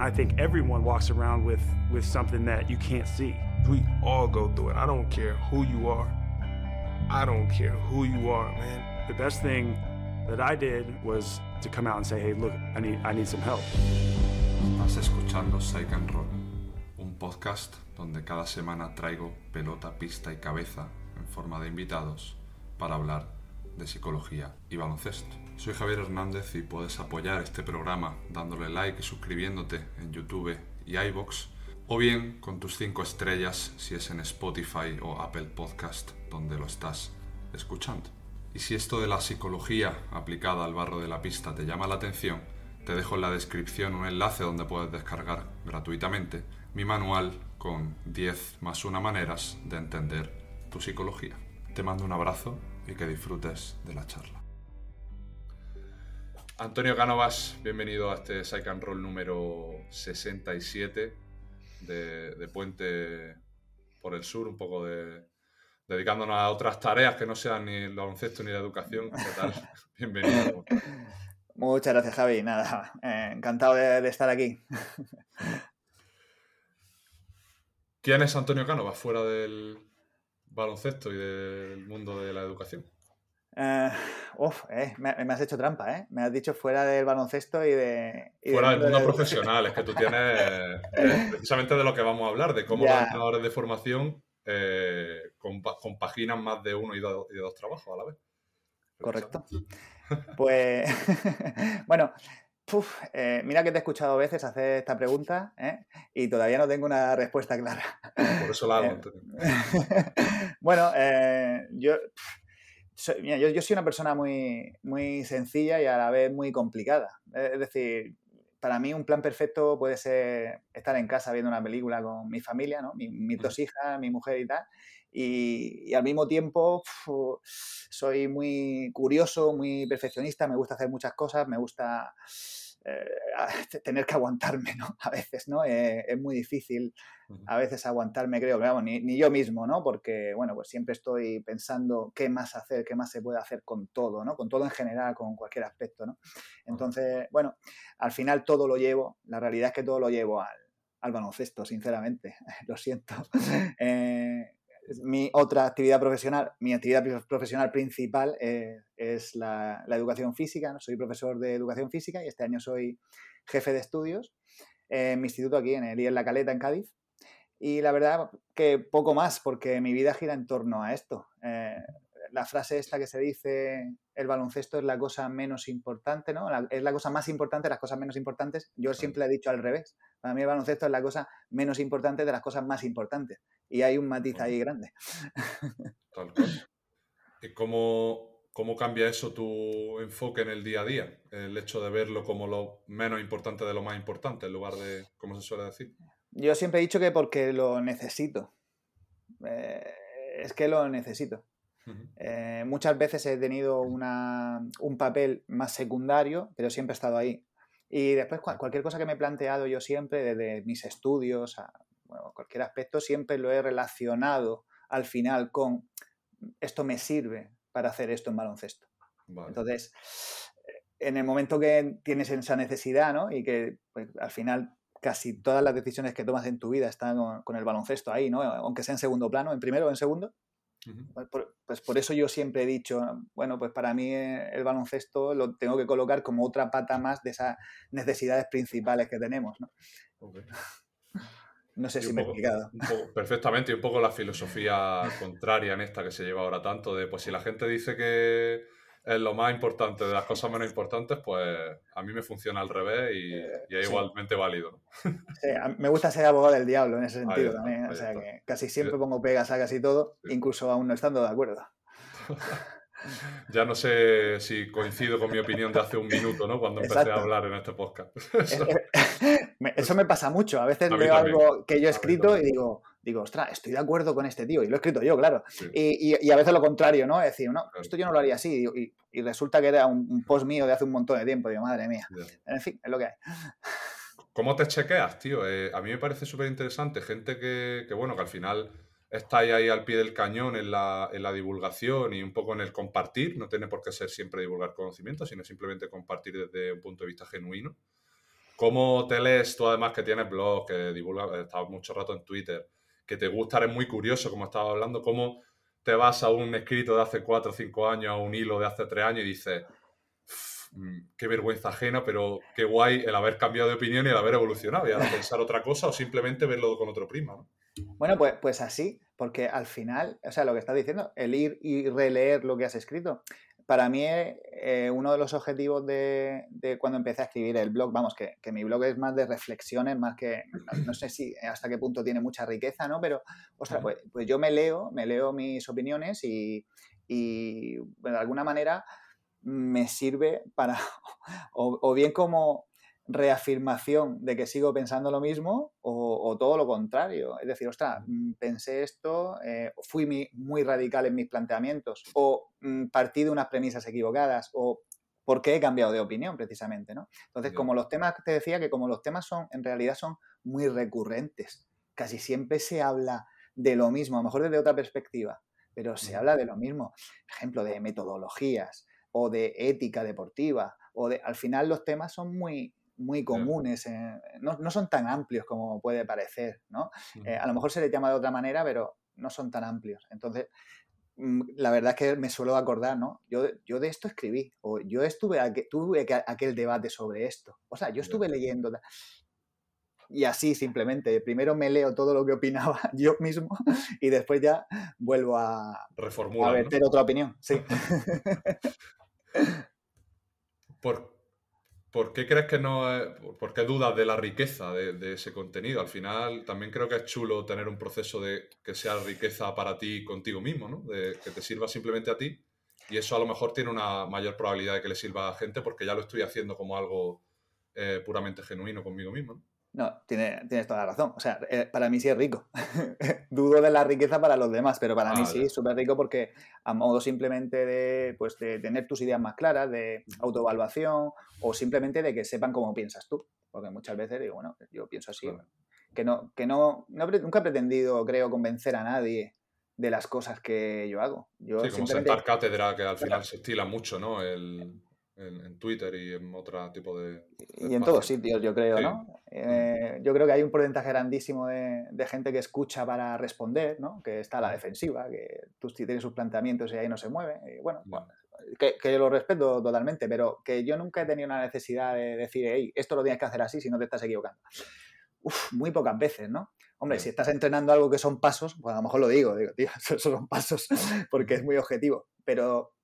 I think everyone walks around with, with something that you can't see. We all go through it. I don't care who you are. I don't care who you are, man. The best thing that I did was to come out and say, hey, look, I need, I need some help. Estás escuchando Psych and Roll, un podcast donde cada semana traigo pelota, pista y cabeza en forma de invitados para hablar de psicología y baloncesto. Soy Javier Hernández y puedes apoyar este programa dándole like y suscribiéndote en YouTube y iBox o bien con tus 5 estrellas si es en Spotify o Apple Podcast donde lo estás escuchando. Y si esto de la psicología aplicada al barro de la pista te llama la atención, te dejo en la descripción un enlace donde puedes descargar gratuitamente mi manual con 10 más una maneras de entender tu psicología. Te mando un abrazo y que disfrutes de la charla. Antonio Cánovas, bienvenido a este Psych and Roll número 67 de, de Puente por el Sur, un poco de, dedicándonos a otras tareas que no sean ni el baloncesto ni la educación. ¿Qué tal? Bienvenido. Muchas gracias, Javi. Nada, eh, encantado de, de, estar aquí. ¿Quién es Antonio Cánovas fuera del baloncesto y del mundo de la educación? Uh, uf, eh, me, me, has hecho trampa, ¿eh? Me has dicho fuera del baloncesto y de... Y fuera del mundo de... profesional, es que tú tienes eh, precisamente de lo que vamos a hablar, de cómo los entrenadores de formación eh, compaginan más de uno y, do, y de dos trabajos a la vez. Correcto. Pues, bueno, uf, eh, mira que te he escuchado a veces hacer esta pregunta ¿eh? y todavía no tengo una respuesta clara. Por eso la hago, bueno, eh, yo... Soy, mira, yo, yo, soy una persona muy, muy sencilla y a la vez muy complicada. Es decir, para mí un plan perfecto puede ser estar en casa viendo una película con mi familia, ¿no? mis, mis dos hijas, mi mujer y tal. Y, y al mismo tiempo soy muy curioso, muy perfeccionista, me gusta hacer muchas cosas, me gusta eh, tener que aguantarme, ¿no? A veces, ¿no? Eh, es muy difícil a veces aguantarme, creo, vamos, ni, ni, yo mismo, ¿no? Porque, bueno, pues siempre estoy pensando qué más hacer, qué más se puede hacer con todo, ¿no? Con todo en general, con cualquier aspecto, ¿no? Entonces, bueno, al final todo lo llevo, la realidad es que todo lo llevo al, al baloncesto, sinceramente, lo siento. Eh, mi otra actividad profesional, mi actividad profesional principal eh, es la, educación física. ¿no? Soy profesor de educación física y este año soy jefe de estudios en mi instituto aquí en el IES La Caleta, en Cádiz. Y la verdad que poco más, porque mi vida gira en torno a esto. Eh, la frase esta que se dice, el baloncesto es la cosa menos importante, ¿no? Es la cosa más importante, las cosas menos importantes. Yo siempre he dicho al revés. Para mí el baloncesto es la cosa menos importante de las cosas más importantes. Y hay un matiz ahí grande. Tal cual. ¿Y cómo, cómo cambia eso tu enfoque en el día a día? El hecho de verlo como lo menos importante de lo más importante, en lugar de, como se suele decir. Yo siempre he dicho que porque lo necesito. Eh, es que lo necesito. Eh, muchas veces he tenido una, un papel más secundario, pero siempre he estado ahí. Y después cualquier cosa que me he planteado yo siempre, desde mis estudios a bueno, cualquier aspecto, siempre lo he relacionado al final con esto me sirve para hacer esto en baloncesto. Vale. Entonces, en el momento que tienes esa necesidad, ¿no? Y que pues, al final casi todas las decisiones que tomas en tu vida están con, con el baloncesto ahí, ¿no? Aunque sea en segundo plano, en primero o en segundo, Uh -huh. por, pues por eso yo siempre he dicho, bueno, pues para mí el baloncesto lo tengo que colocar como otra pata más de esas necesidades principales que tenemos, ¿no? Okay. No sé si me he explicado. Poco, perfectamente, y un poco la filosofía contraria en esta que se lleva ahora tanto, de pues si la gente dice que es lo más importante de las cosas menos importantes, pues a mí me funciona al revés y, y es sí. igualmente válido. Sí, me gusta ser abogado del diablo en ese sentido también. O sea está. que casi siempre pongo pegas a casi todo, sí. incluso aún no estando de acuerdo. ya no sé si coincido con mi opinión de hace un minuto, ¿no? Cuando empecé Exacto. a hablar en este podcast. Eso. Eso me pasa mucho. A veces a también. algo que yo he escrito y digo, digo, ostras, estoy de acuerdo con este tío. Y lo he escrito yo, claro. Sí. Y, y, y, a veces lo contrario, ¿no? Es decir, no, esto yo no lo haría así. Y, y resulta que era un, un, post mío de hace un montón de tiempo. Digo, madre mía. Yeah. En fin, es lo que hay. ¿Cómo te chequeas, tío? Eh, a mí me parece súper interesante. Gente que, que, bueno, que al final estáis ahí al pie del cañón en la, en la, divulgación y un poco en el compartir. No tiene por qué ser siempre divulgar conocimiento, sino simplemente compartir desde un punto de vista genuino. ¿Cómo te lees tú además que tienes blog, que divulgas, estás mucho rato en Twitter, que te gusta, eres muy curioso, como estaba hablando, cómo te vas a un escrito de hace cuatro o cinco años, a un hilo de hace tres años y dices, mm, qué vergüenza ajena, pero qué guay el haber cambiado de opinión y el haber evolucionado y ahora pensar otra cosa o simplemente verlo con otro prima, ¿no? Bueno, pues, pues así, porque al final, o sea, lo que estás diciendo, el ir y releer lo que has escrito, para mí eh, uno de los objetivos de, cuando empecé a escribir el blog, vamos, que, mi blog es más de reflexiones, más que, no, sé si hasta qué punto tiene mucha riqueza, ¿no? Pero, ostras, pues, pues, yo me leo, me leo mis opiniones y, de alguna manera me sirve para, o bien como reafirmación de que sigo pensando lo mismo o, todo lo contrario. Es decir, ostras, mm, pensé esto, eh, fui muy radical en mis planteamientos o mm, partí de unas premisas equivocadas o por qué he cambiado de opinión precisamente, ¿no? Entonces, como los temas, te decía que como los temas son, en realidad son muy recurrentes, casi siempre se habla de lo mismo, a lo mejor desde otra perspectiva, pero se habla de lo mismo. ejemplo, de metodologías o de ética deportiva o de, al final los temas son muy, muy comunes, no, son tan amplios como puede parecer, ¿no? Eh, a lo mejor se les llama de otra manera, pero no son tan amplios. Entonces, mm, la verdad es que me suelo acordar, ¿no? Yo, yo de esto escribí, o yo estuve, tuve aquel debate sobre esto, o sea, yo estuve leyendo... Y así simplemente, primero me leo todo lo que opinaba yo mismo y después ya vuelvo a, Reformular, a verter otra opinión. Sí. Por, ¿Por qué crees que no es, por qué dudas de la riqueza de, ese contenido? Al final también creo que es chulo tener un proceso de que sea riqueza para ti contigo mismo, ¿no? De que te sirva simplemente a ti y eso a lo mejor tiene una mayor probabilidad de que le sirva a gente porque ya lo estoy haciendo como algo eh, puramente genuino conmigo mismo. No, tienes toda la razón. O sea, eh, para mí sí es rico. Dudo de la riqueza para los demás, pero para mí sí es súper rico porque a modo simplemente de, pues, de tener tus ideas más claras, de autoevaluación o simplemente de que sepan cómo piensas tú. Porque muchas veces digo, bueno, yo pienso así. Que, no, que no, nunca he pretendido, creo, convencer a nadie de las cosas que yo hago. Yo sí, como sentar cátedra, que al final se estila mucho, ¿no? El en, Twitter y en otro tipo de... y en todos sitios, yo creo, ¿no? Eh, yo creo que hay un porcentaje grandísimo de, gente que escucha para responder, ¿no? Que está a la defensiva, que tú tienes sus planteamientos y ahí no se mueve. Y bueno, que, que, lo respeto totalmente, pero que yo nunca he tenido una necesidad de decir, hey, esto lo tienes que hacer así si no te estás equivocando. Uf, muy pocas veces, ¿no? Hombre, si estás entrenando algo que son pasos, pues a lo mejor lo digo, digo, tío, esos son pasos, porque es muy objetivo. Pero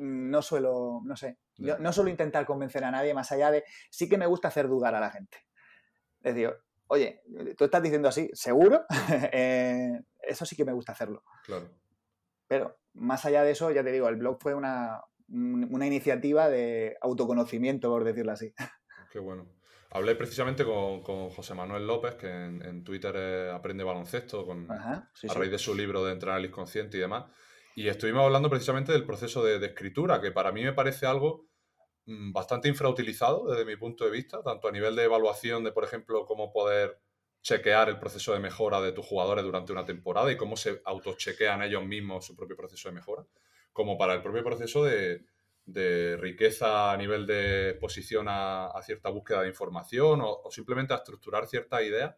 no suelo, no sé, no suelo intentar convencer a nadie más allá de, sí que me gusta hacer dudar a la gente. Es decir, oye, tú estás diciendo así, ¿seguro? Eh, eso sí que me gusta hacerlo. Claro. Pero más allá de eso, ya te digo, el blog fue una, iniciativa de autoconocimiento, por decirlo así. Qué bueno. Hablé precisamente con, José Manuel López, que en, Twitter aprende baloncesto, con, a raíz de su libro de Entrenar al Inconsciente y demás. Y estuvimos hablando precisamente del proceso de, escritura, que para mí me parece algo mm, bastante infrautilizado desde mi punto de vista, tanto a nivel de evaluación de, por ejemplo, cómo poder chequear el proceso de mejora de tus jugadores durante una temporada y cómo se autochequean ellos mismos su propio proceso de mejora, como para el propio proceso de, riqueza a nivel de exposición a, cierta búsqueda de información o, o, simplemente a estructurar ciertas ideas.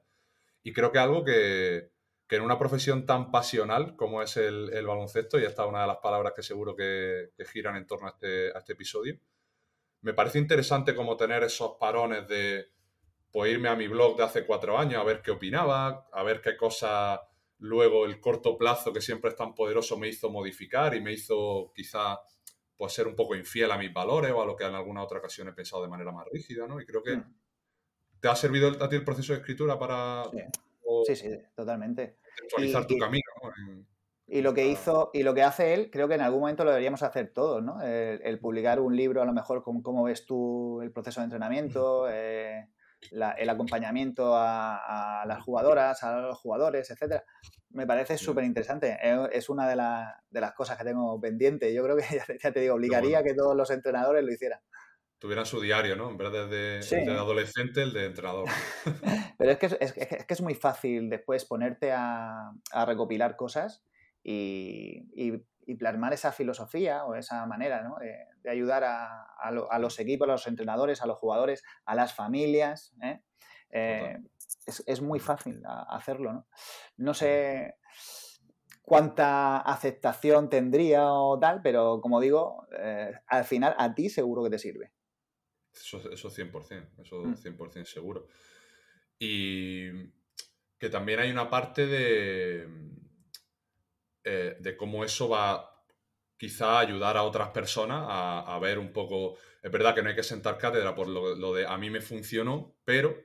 Y creo que algo que, que en una profesión tan pasional como es el, baloncesto, y esta es una de las palabras que seguro que, giran en torno a este, a este, episodio, me parece interesante como tener esos parones de pues, irme a mi blog de hace cuatro años a ver qué opinaba, a ver qué cosa luego el corto plazo que siempre es tan poderoso me hizo modificar y me hizo quizá pues, ser un poco infiel a mis valores o a lo que en alguna otra ocasión he pensado de manera más rígida, ¿no? Y creo que hmm. te ha servido a ti el proceso de escritura para... sí, sí totalmente actualizar tu camino. Y lo que hizo y lo que hace él, creo que en algún momento lo deberíamos hacer todos, ¿no? El, publicar un libro, a lo mejor, con cómo ves tú el proceso de entrenamiento, eh, el acompañamiento a, las jugadoras, a los jugadores, etcétera. Me parece súper interesante. Es una de, de, las cosas que tengo pendiente. Yo creo que, ya te digo, obligaría a que todos los entrenadores lo hicieran tuvieran su diario, ¿no? En vez de, adolescente, el de entrenador. Pero es que es, que es muy fácil después ponerte a, recopilar cosas y, y plasmar esa filosofía o esa manera ¿no? de, ayudar a, a, los equipos, a los entrenadores, a los jugadores, a las familias. ¿eh? Eh, es, es, muy fácil hacerlo. ¿no? no sé cuánta aceptación tendría o tal, pero como digo, eh, al final a ti seguro que te sirve. Eso, eso 100%, eso 100% mm. seguro. Y que también hay una parte de, eh, de cómo eso va quizá ayudar a otras personas a, ver un poco, es verdad que no hay que sentar cátedra por lo, lo de a mí me funcionó, pero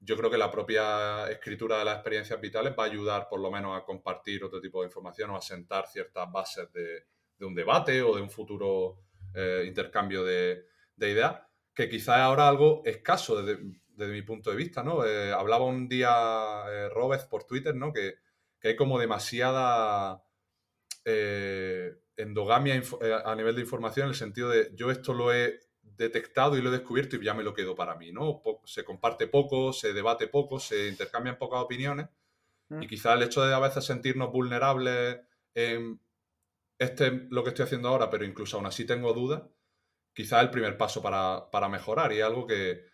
yo creo que la propia escritura de las experiencias vitales va a ayudar por lo menos a compartir otro tipo de información o a sentar ciertas bases de, un debate o de un futuro eh, intercambio de, ideas, que quizá es ahora algo escaso desde, mi punto de vista, ¿no? Eh, hablaba un día eh, Robert por Twitter, ¿no? Que, que hay como demasiada endogamia a nivel de información en el sentido de yo esto lo he detectado y lo he descubierto y ya me lo quedo para mí, ¿no? Se comparte poco, se debate poco, se intercambian pocas opiniones mm. y quizá el hecho de a veces sentirnos vulnerables en este lo que estoy haciendo ahora, pero incluso aún así tengo dudas, quizá es el primer paso para, mejorar y es algo que,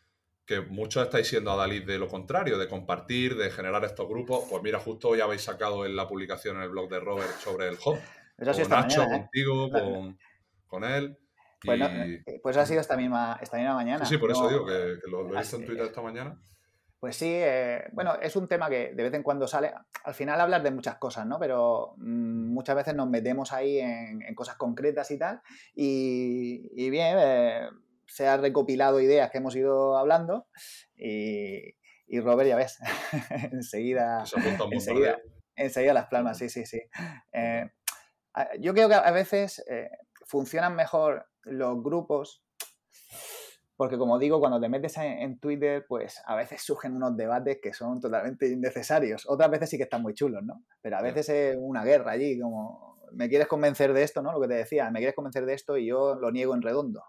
que muchos estáis siendo a Dalí de lo contrario, de compartir, de generar estos grupos. Pues mira, justo hoy habéis sacado en la publicación en el blog de Robert sobre el hub. con Nacho, ¿eh? contigo, con, con él. Pues, eh, pues ha sido esta misma, esta misma mañana. Sí, por eso digo que, lo, he visto en Twitter esta mañana. Pues sí, eh, bueno, es un tema que de vez en cuando sale. Al final hablar de muchas cosas, ¿no? Pero mm, muchas veces nos metemos ahí en, cosas concretas y tal. Y, bien, eh, se han recopilado ideas que hemos ido hablando. Y, Robert, ya ves, enseguida, enseguida, enseguida, las palmas, sí, sí, sí. yo creo que a veces funcionan mejor los grupos, porque como digo, cuando te metes en, Twitter, pues a veces surgen unos debates que son totalmente innecesarios. Otras veces sí que están muy chulos, ¿no? Pero a veces es una guerra allí, como, me quieres convencer de esto, ¿no? Lo que te decía, me quieres convencer de esto y yo lo niego en redondo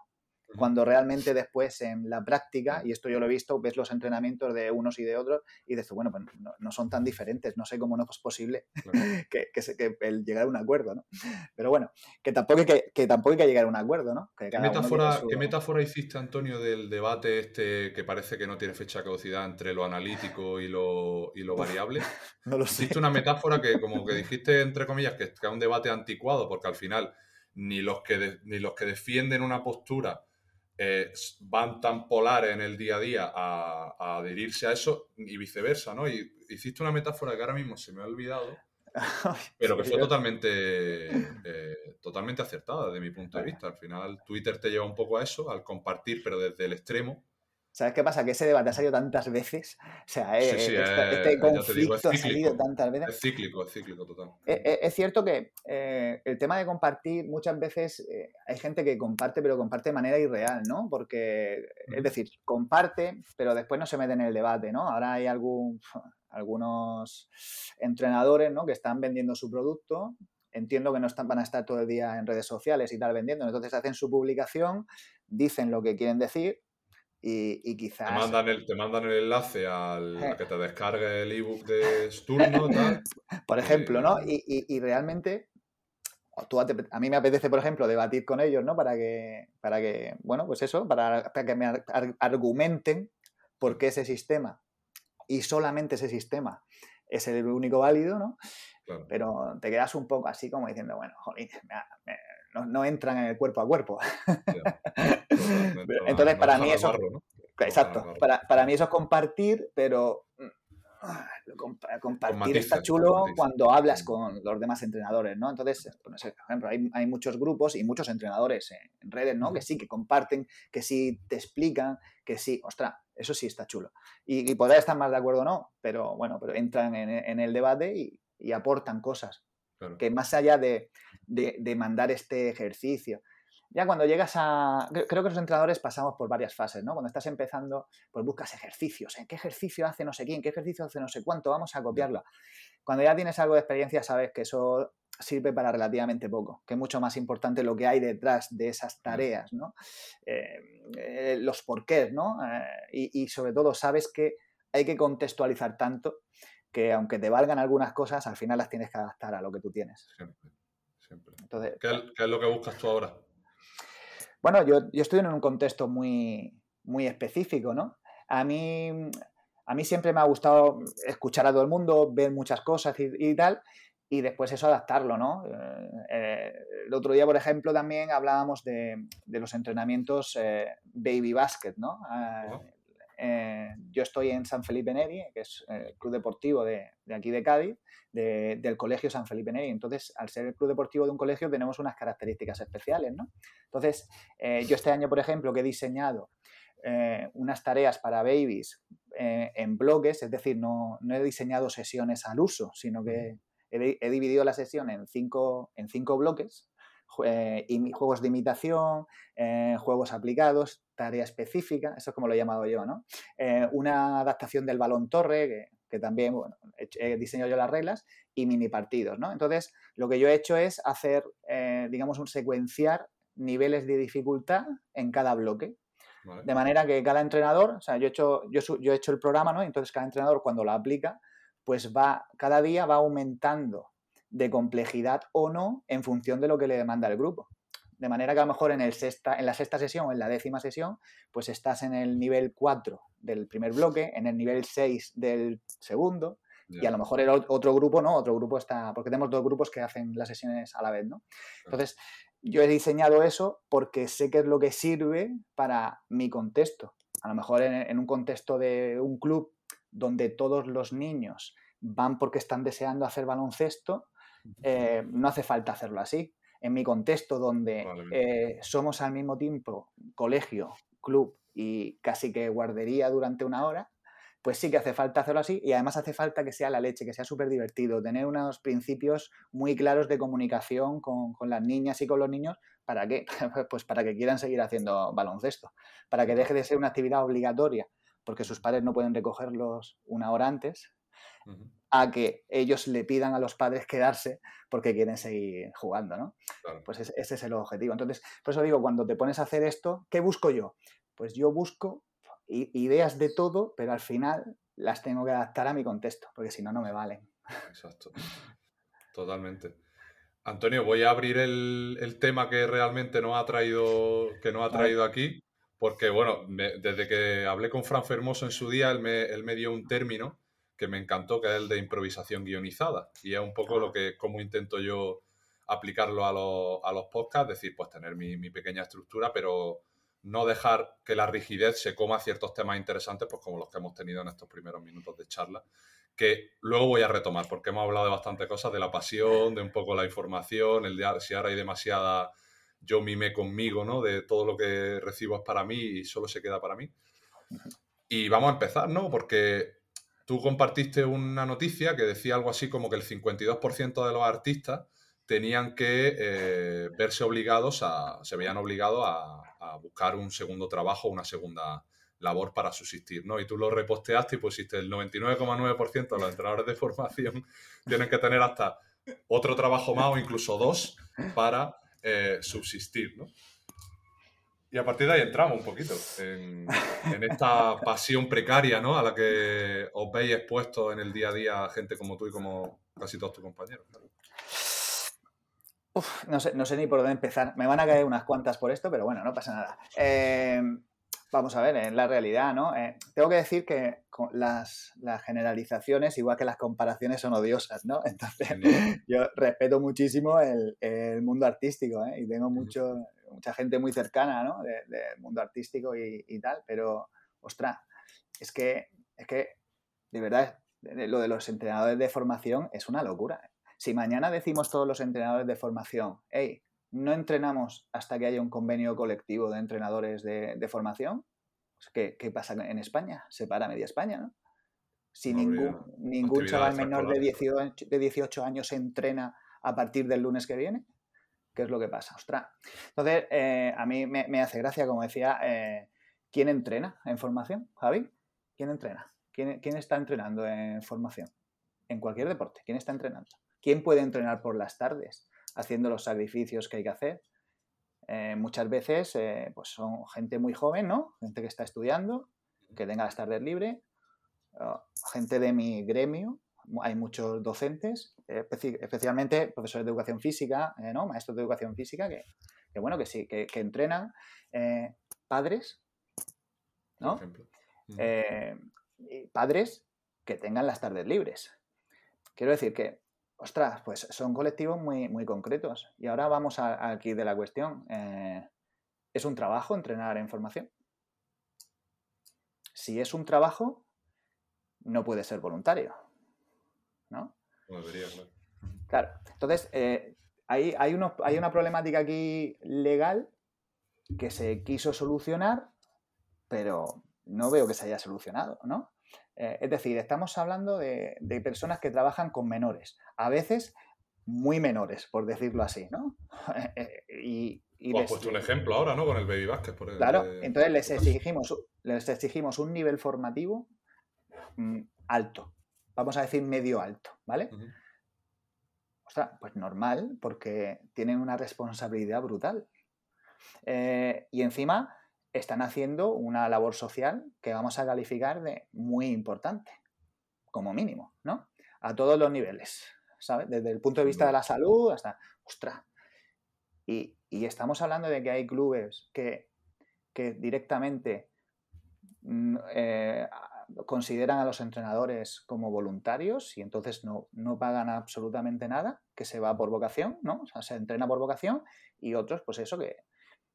cuando realmente después en la práctica, y esto yo lo he visto, ves los entrenamientos de unos y de otros y dices, bueno, pues no, son tan diferentes, no sé cómo no es posible que, que, el llegar a un acuerdo, ¿no? Pero bueno, que tampoco hay que, tampoco hay que llegar a un acuerdo, ¿no? ¿Qué, metáfora, ¿Qué metáfora hiciste, Antonio, del debate este que parece que no tiene fecha de caducidad entre lo analítico y lo, y lo variable? no lo sé. Hiciste una metáfora que, como que dijiste, entre comillas, que es un debate anticuado, porque al final ni los que, ni los que defienden una postura eh, van tan polares en el día a día a, adherirse a eso y viceversa, ¿no? Y hiciste una metáfora que ahora mismo se me ha olvidado, pero que fue totalmente, eh, totalmente acertada desde mi punto de vista. Al final Twitter te lleva un poco a eso, al compartir, pero desde el extremo. ¿Sabes qué pasa? Que ese debate ha salido tantas veces. O sea, eh, este, conflicto ha salido tantas veces. Es cíclico, es cíclico total. Eh, eh, es, cierto que el tema de compartir, muchas veces hay gente que comparte, pero comparte de manera irreal, ¿no? Porque, es decir, comparte, pero después no se mete en el debate, ¿no? Ahora hay algún, algunos entrenadores, ¿no? Que están vendiendo su producto, entiendo que no están, van a estar todo el día en redes sociales y tal vendiendo. Entonces hacen su publicación, dicen lo que quieren decir, y, quizás... Te mandan el, te mandan el enlace al, a que te descargue el ebook de Sturno, tal. Por ejemplo, ¿no? Y, realmente, tú, a mí me apetece, por ejemplo, debatir con ellos, ¿no? Para que, para que bueno, pues eso, para, que me argumenten por qué ese sistema y solamente ese sistema es el único válido, ¿no? Pero te quedas un poco así como diciendo, bueno, joder, no, entran en el cuerpo a cuerpo. Entonces, para mí eso... Exacto, para, mí eso es compartir, pero mm, compartir está chulo cuando hablas con los demás entrenadores, ¿no? Entonces, por ejemplo, hay, muchos grupos y muchos entrenadores en redes, ¿no? Que sí, que comparten, que sí te explican, que sí, ostras, eso sí está chulo. Y, y podrá estar más de acuerdo o no, pero bueno, pero entran en, el debate y, aportan cosas. Que más allá de, de, mandar este ejercicio. Ya cuando llegas a... Creo que los entrenadores pasamos por varias fases, ¿no? Cuando estás empezando, pues buscas ejercicios. ¿En qué ejercicio hace no sé quién? ¿Qué ejercicio hace no sé cuánto? Vamos a copiarlo. Cuando ya tienes algo de experiencia, sabes que eso sirve para relativamente poco, que es mucho más importante lo que hay detrás de esas tareas, ¿no? Eh, eh, los porqués, ¿no? Eh, y, y, sobre todo sabes que hay que contextualizar tanto que aunque te valgan algunas cosas, al final las tienes que adaptar a lo que tú tienes. siempre. Entonces, ¿Qué, es lo que buscas tú ahora? Bueno, yo, estoy en un contexto muy, muy específico, ¿no? A mí, a mí siempre me ha gustado escuchar a todo el mundo, ver muchas cosas y, tal, y después eso adaptarlo, ¿no? Eh, eh, el otro día, por ejemplo, también hablábamos de, los entrenamientos eh, baby basket, ¿no? Ah, yo estoy en San Felipe Neri, que es el club deportivo de, aquí de Cádiz, del colegio San Felipe Neri. Entonces, al ser el club deportivo de un colegio, tenemos unas características especiales, ¿no? Entonces, yo este año, por ejemplo, que he diseñado unas tareas para babies en bloques, es decir, no, no, he diseñado sesiones al uso, sino que he, dividido la sesión en cinco, en cinco bloques, eh, juegos de imitación, eh, juegos aplicados, tarea específica, eso es como lo he llamado yo, ¿no? Eh, una adaptación del balón torre, que, también bueno, he, diseñado yo las reglas, y mini partidos, ¿no? Entonces, lo que yo he hecho es hacer, digamos, un secuenciar niveles de dificultad en cada bloque. De manera que cada entrenador, o sea, yo he hecho, yo, yo he hecho el programa, ¿no? Entonces cada entrenador cuando lo aplica, pues va, cada día va aumentando de complejidad o no en función de lo que le demanda el grupo. De manera que a lo mejor en, el sexta, en la sexta sesión o en la décima sesión, pues estás en el nivel 4 del primer bloque, en el nivel 6 del segundo, y a lo mejor el otro grupo no, otro grupo está, porque tenemos dos grupos que hacen las sesiones a la vez, ¿no? Entonces, yo he diseñado eso porque sé que es lo que sirve para mi contexto. A lo mejor en un contexto de un club donde todos los niños van porque están deseando hacer baloncesto, eh, no hace falta hacerlo así. En mi contexto, donde eh, somos al mismo tiempo colegio, club y casi que guardería durante una hora, pues sí que hace falta hacerlo así y además hace falta que sea la leche, que sea súper divertido, tener unos principios muy claros de comunicación con, con, las niñas y con los niños. ¿Para qué? Pues para que quieran seguir haciendo baloncesto, para que deje de ser una actividad obligatoria porque sus padres no pueden recogerlos una hora antes, a que ellos le pidan a los padres quedarse porque quieren seguir jugando, ¿no? Pues ese, es el objetivo. Entonces, por eso digo, cuando te pones a hacer esto, ¿qué busco yo? Pues yo busco ideas de todo, pero al final las tengo que adaptar a mi contexto, porque si no, no me valen. Exacto. Totalmente. Antonio, voy a abrir el, tema que realmente nos ha traído, que ha traído aquí, porque, bueno, desde que hablé con Fran Fermoso en su día, él me, dio un término que me encantó, que es el de improvisación guionizada. Y es un poco lo que, cómo intento yo aplicarlo a, los podcasts, es decir, pues tener mi, pequeña estructura, pero no dejar que la rigidez se coma ciertos temas interesantes, pues como los que hemos tenido en estos primeros minutos de charla, que luego voy a retomar, porque hemos hablado de bastante cosas, de la pasión, de un poco la información, el de si ahora hay demasiada yo mime conmigo, ¿no? De todo lo que recibo es para mí y solo se queda para mí. Y vamos a empezar, ¿no? Porque tú compartiste una noticia que decía algo así como que el 52% de los artistas tenían que eh, verse obligados a, se veían obligados a, buscar un segundo trabajo, una segunda labor para subsistir, ¿no? Y tú lo reposteaste y pusiste el 99,9% de los entrenadores de formación tienen que tener hasta otro trabajo más o incluso dos para eh, subsistir, ¿no? Y a partir de ahí entramos un poquito en, esta pasión precaria, ¿no? A la que os veis expuestos en el día a día gente como tú y como casi todos tus compañeros. no, sé, no sé ni por dónde empezar. Me van a caer unas cuantas por esto, pero bueno, no pasa nada. Eh, vamos a ver, en la realidad, ¿no? Eh, tengo que decir que las, generalizaciones, igual que las comparaciones, son odiosas, ¿no? Entonces, yo respeto muchísimo el, mundo artístico, ¿eh? Y tengo mucho, mucha gente muy cercana, ¿no? Del mundo artístico y, tal, pero, ostras, es que, es que, de verdad, lo de los entrenadores de formación es una locura. Si mañana decimos todos los entrenadores de formación, hey, no entrenamos hasta que haya un convenio colectivo de entrenadores de, formación. Pues, ¿qué, pasa en España? Se para media España, ¿no? Si ningún, ningún chaval menor de 18, de 18 años se entrena a partir del lunes que viene, ¿qué es lo que pasa? Ostras. Entonces, eh, a mí me, hace gracia, como decía, eh, ¿quién entrena en formación? Javi, ¿quién entrena? ¿Quién, ¿Quién está entrenando en formación? En cualquier deporte, ¿quién está entrenando? ¿Quién puede entrenar por las tardes? haciendo los sacrificios que hay que hacer. Eh, muchas veces pues son gente muy joven, ¿no? Gente que está estudiando, que tenga las tardes libres, gente de mi gremio, hay muchos docentes, especialmente profesores de educación física, ¿no? maestros de educación física, que, bueno, que sí, que, entrenan padres, ¿no? padres que tengan las tardes libres. Quiero decir que, ostras, pues son colectivos muy, muy concretos. Y ahora vamos aquí de la cuestión. Eh, ¿Es un trabajo entrenar en formación? Si es un trabajo, no puede ser voluntario. ¿No? No debería, claro. Claro. Entonces, eh, hay, hay, hay una problemática aquí legal que se quiso solucionar, pero no veo que se haya solucionado, ¿no? Eh, es decir, estamos hablando de, personas que trabajan con menores, a veces muy menores, por decirlo así, ¿no? y, y has puesto un ejemplo ahora, ¿no? Con el baby basket. Por claro, entonces les exigimos, les exigimos un nivel formativo mm, alto, vamos a decir medio alto, ¿vale? O sea, pues normal, porque tienen una responsabilidad brutal. Eh, y encima están haciendo una labor social que vamos a calificar de muy importante, como mínimo, ¿no? A todos los niveles, ¿sabes? Desde el punto de vista de la salud hasta, ostras. Y, estamos hablando de que hay clubes que, directamente mm, eh, consideran a los entrenadores como voluntarios y entonces no, no, pagan absolutamente nada, que se va por vocación, ¿no? O sea, se entrena por vocación y otros, pues eso, que,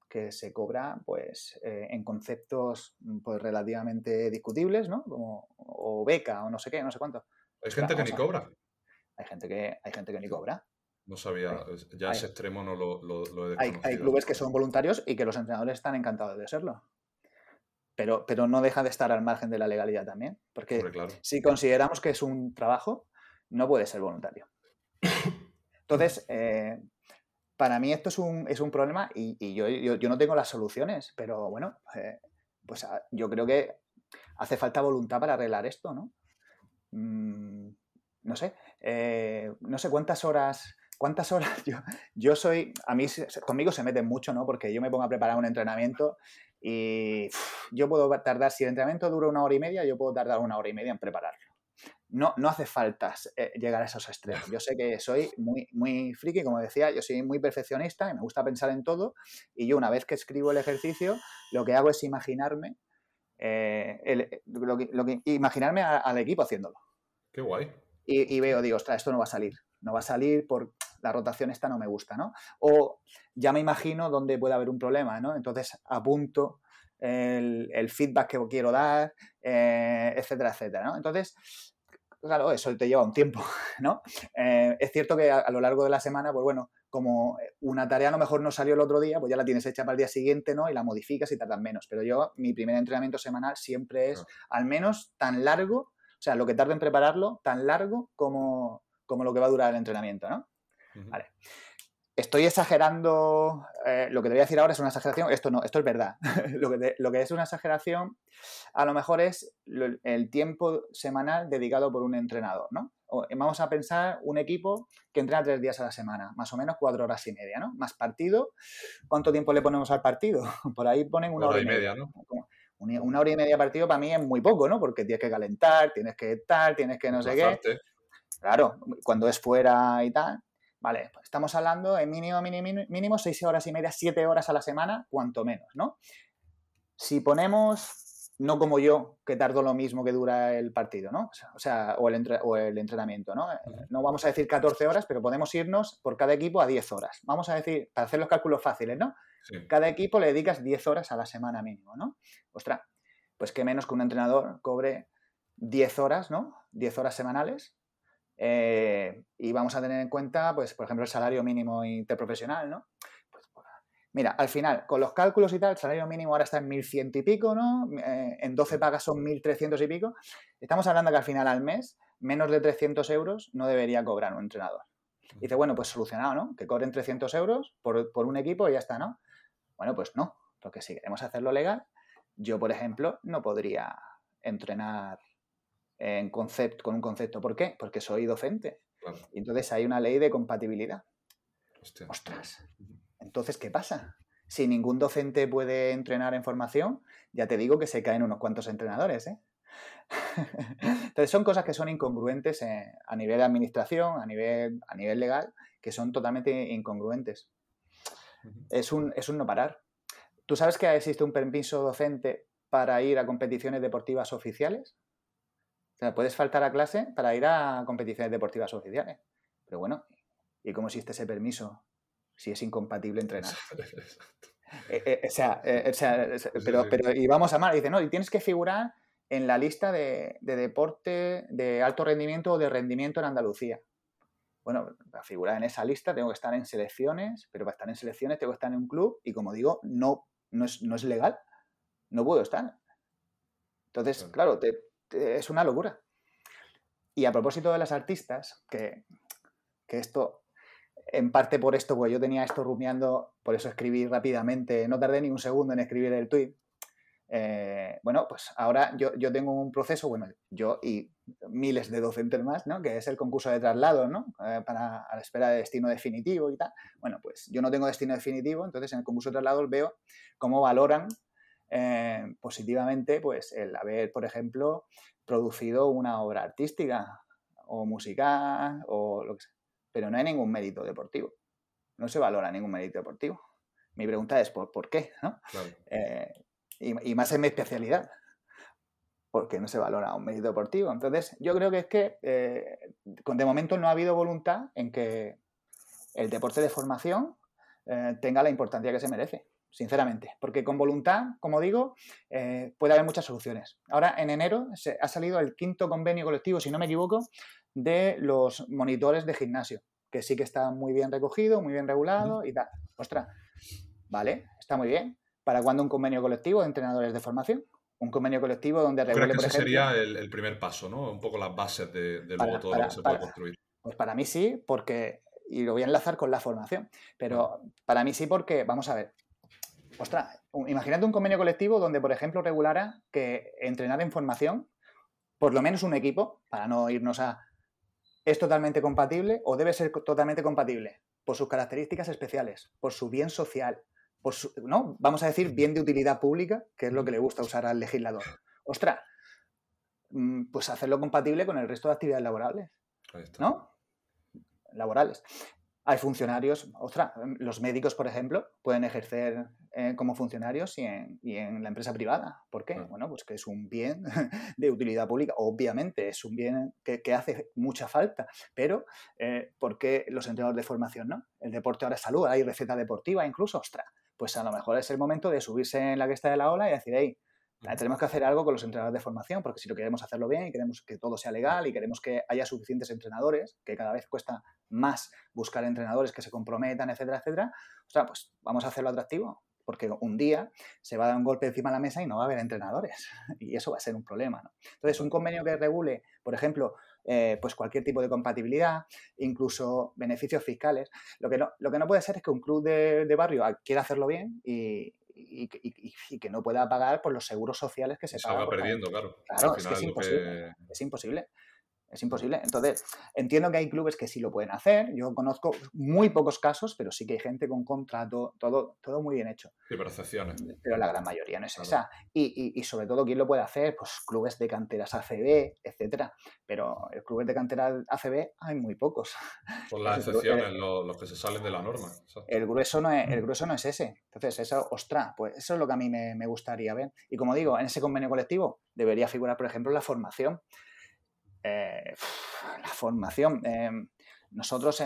que se cobra pues eh, en conceptos mm, pues relativamente discutibles, ¿no? Como o beca o no sé qué, no sé cuánto. Hay gente que ni cobra. Hay gente que, hay gente que ni cobra. No sabía, ya ese extremo no lo, lo, he hay, hay, clubes que son voluntarios y que los entrenadores están encantados de serlo. Pero, pero no deja de estar al margen de la legalidad también. Porque si consideramos que es un trabajo, no puede ser voluntario. Entonces, eh, para mí esto es un, es un problema y, yo, yo, no tengo las soluciones, pero bueno, eh, pues ah, yo creo que hace falta voluntad para arreglar esto, ¿no? Mm, no sé, eh, no sé cuántas horas, cuántas horas yo, yo soy, a mí conmigo se meten mucho, ¿no? Porque yo me pongo a preparar un entrenamiento y yo puedo tardar, si el entrenamiento dura una hora y media, yo puedo tardar una hora y media en prepararlo no, no hace falta eh, llegar a esos extremos. Yo sé que soy muy, muy friki, como decía, yo soy muy perfeccionista y me gusta pensar en todo. Y yo una vez que escribo el ejercicio, lo que hago es imaginarme, eh, lo que, imaginarme al equipo haciéndolo. Qué guay. Y, veo, digo, ostras, esto no va a salir. No va a salir por la rotación esta no me gusta, ¿no? O ya me imagino dónde puede haber un problema, ¿no? Entonces apunto el, feedback que quiero dar, eh, etcétera, etcétera, ¿no? Entonces, claro, eso te lleva un tiempo, ¿no? Eh, es cierto que a, lo largo de la semana, pues bueno, como una tarea a lo mejor no salió el otro día, pues ya la tienes hecha para el día siguiente, ¿no? Y la modificas y tardas menos. Pero yo, mi primer entrenamiento semanal siempre es al menos tan largo, o sea, lo que tarde en prepararlo, tan largo como, como lo que va a durar el entrenamiento, ¿no? Vale estoy exagerando, eh, lo que te voy a decir ahora es una exageración, esto no, esto es verdad. lo, que lo, que es una exageración a lo mejor es el tiempo semanal dedicado por un entrenador, ¿no? vamos a pensar un equipo que entrena tres días a la semana, más o menos cuatro horas y media, ¿no? Más partido, ¿cuánto tiempo le ponemos al partido? Por ahí ponen una hora, y media, ¿no? Una hora y media partido para mí es muy poco, ¿no? Porque tienes que calentar, tienes que estar, tienes que no sé qué. Claro, cuando es fuera y tal. Vale, pues estamos hablando en mínimo, mínimo, mínimo, seis horas y media, siete horas a la semana, cuanto menos, ¿no? Si ponemos, no como yo, que tardo lo mismo que dura el partido, ¿no? O sea, o el, o el entrenamiento, ¿no? No vamos a decir 14 horas, pero podemos irnos por cada equipo a 10 horas. Vamos a decir, para hacer los cálculos fáciles, ¿no? Cada equipo le dedicas 10 horas a la semana mínimo, ¿no? Ostras, pues qué menos que un entrenador cobre 10 horas, ¿no? 10 horas semanales eh, y vamos a tener en cuenta, pues, por ejemplo, el salario mínimo interprofesional, ¿no? Pues, pues, mira, al final, con los cálculos y tal, el salario mínimo ahora está en 1.100 y pico, ¿no? Eh, en 12 pagas son 1.300 y pico. Estamos hablando que al final al mes, menos de 300 euros no debería cobrar un entrenador. Y dice, bueno, pues solucionado, ¿no? Que cobren 300 euros por, por un equipo y ya está, ¿no? Bueno, pues no, porque si queremos hacerlo legal, yo, por ejemplo, no podría entrenar en con un concepto. ¿Por qué? Porque soy docente. Y entonces hay una ley de compatibilidad. Ostras. Entonces, ¿qué pasa? Si ningún docente puede entrenar en formación, ya te digo que se caen unos cuantos entrenadores, ¿eh? Entonces son cosas que son incongruentes eh, a nivel de administración, a nivel, a nivel legal, que son totalmente incongruentes. es, un, es un no parar. ¿Tú sabes que existe un permiso docente para ir a competiciones deportivas oficiales? O sea, puedes faltar a clase para ir a competiciones deportivas oficiales. Pero bueno, ¿y cómo existe ese permiso si es incompatible entrenar? Eh, eh, o sea, eh, pero, pero, y vamos a mal, dice, no, y tienes que figurar en la lista de, deporte de alto rendimiento o de rendimiento en Andalucía. Bueno, para figurar en esa lista tengo que estar en selecciones, pero para estar en selecciones tengo que estar en un club y como digo, no, no, es, no es legal, no puedo estar. Entonces, claro, es una locura. Y a propósito de las artistas, que, que esto, en parte por esto, pues yo tenía esto rumiando, por eso escribí rápidamente, no tardé ni un segundo en escribir el tweet, eh, bueno, pues ahora yo, tengo un proceso, bueno, yo y miles de docentes más, ¿no? Que es el concurso de traslado, ¿no? Eh, para a la espera de destino definitivo y tal. Bueno, pues yo no tengo destino definitivo, entonces en el concurso de traslado veo cómo valoran eh, positivamente, pues el haber, por ejemplo, producido una obra artística o musical o lo que sea. Pero no hay ningún mérito deportivo. No se valora ningún mérito deportivo. Mi pregunta es, ¿por, ¿por qué? ¿no? Claro y, más en mi especialidad, porque no se valora un mérito deportivo. Entonces, yo creo que es que eh, de momento no ha habido voluntad en que el deporte de formación eh, tenga la importancia que se merece, sinceramente, porque con voluntad, como digo, eh, puede haber muchas soluciones. Ahora, en enero se, ha salido el quinto convenio colectivo, si no me equivoco, de los monitores de gimnasio, que sí que está muy bien recogido, muy bien regulado y tal. Ostras, vale, está muy bien, ¿Para cuándo un convenio colectivo de entrenadores de formación? Un convenio colectivo donde regule, que ese sería el, primer paso, ¿no? Un poco las bases de, para, todo lo que se puede construir. Pues para mí sí, porque, y lo voy a enlazar con la formación, pero para mí sí porque, vamos a ver, ostras, imagínate un convenio colectivo donde, por ejemplo, regulara que entrenar en formación, por lo menos un equipo, para no irnos a, es totalmente compatible o debe ser totalmente compatible por sus características especiales, por su bien social, pues, ¿no? Vamos a decir bien de utilidad pública, que es lo que le gusta usar al legislador. Ostras, mm, pues hacerlo compatible con el resto de actividades laborales, ¿no? Laborales. Hay funcionarios, ostras, los médicos, por ejemplo, pueden ejercer eh, como funcionarios y en, la empresa privada. ¿Por qué? Bueno, pues que es un bien de utilidad pública. Obviamente es un bien que, hace mucha falta, pero eh, ¿por qué los entrenadores de formación no? El deporte ahora es salud, hay receta deportiva incluso, ostras pues a lo mejor es el momento de subirse en la cresta de la ola y decir, hey, tenemos que hacer algo con los entrenadores de formación, porque si lo queremos hacerlo bien y queremos que todo sea legal y queremos que haya suficientes entrenadores, que cada vez cuesta más buscar entrenadores que se comprometan, etcétera, etcétera, o sea, pues vamos a hacerlo atractivo, porque un día se va a dar un golpe encima de la mesa y no va a haber entrenadores, y eso va a ser un problema. ¿no? Entonces, un convenio que regule, por ejemplo, eh, pues cualquier tipo de compatibilidad, incluso beneficios fiscales. Lo que no, lo que no puede ser es que un club de, barrio quiera hacerlo bien y, que no pueda pagar por los seguros sociales que se, se pagan. perdiendo, claro. Claro, es que es imposible. Es imposible. Es imposible. Entonces, entiendo que hay clubes que sí lo pueden hacer. Yo conozco muy pocos casos, pero sí que hay gente con contrato, todo, todo muy bien hecho. Sí, pero excepciones. Pero la gran mayoría no es esa. Y, sobre todo, ¿quién lo puede hacer? Pues clubes de canteras ACB, etcétera. Pero el clubes de canteras ACB hay muy pocos. Por las excepciones, los, que se salen de la norma. El grueso, no es, el grueso no es ese. Entonces, eso, ostras, pues eso es lo que a mí me, me gustaría ver. Y como digo, en ese convenio colectivo debería figurar, por ejemplo, la formación. Eh, la formación. Em, nosotros,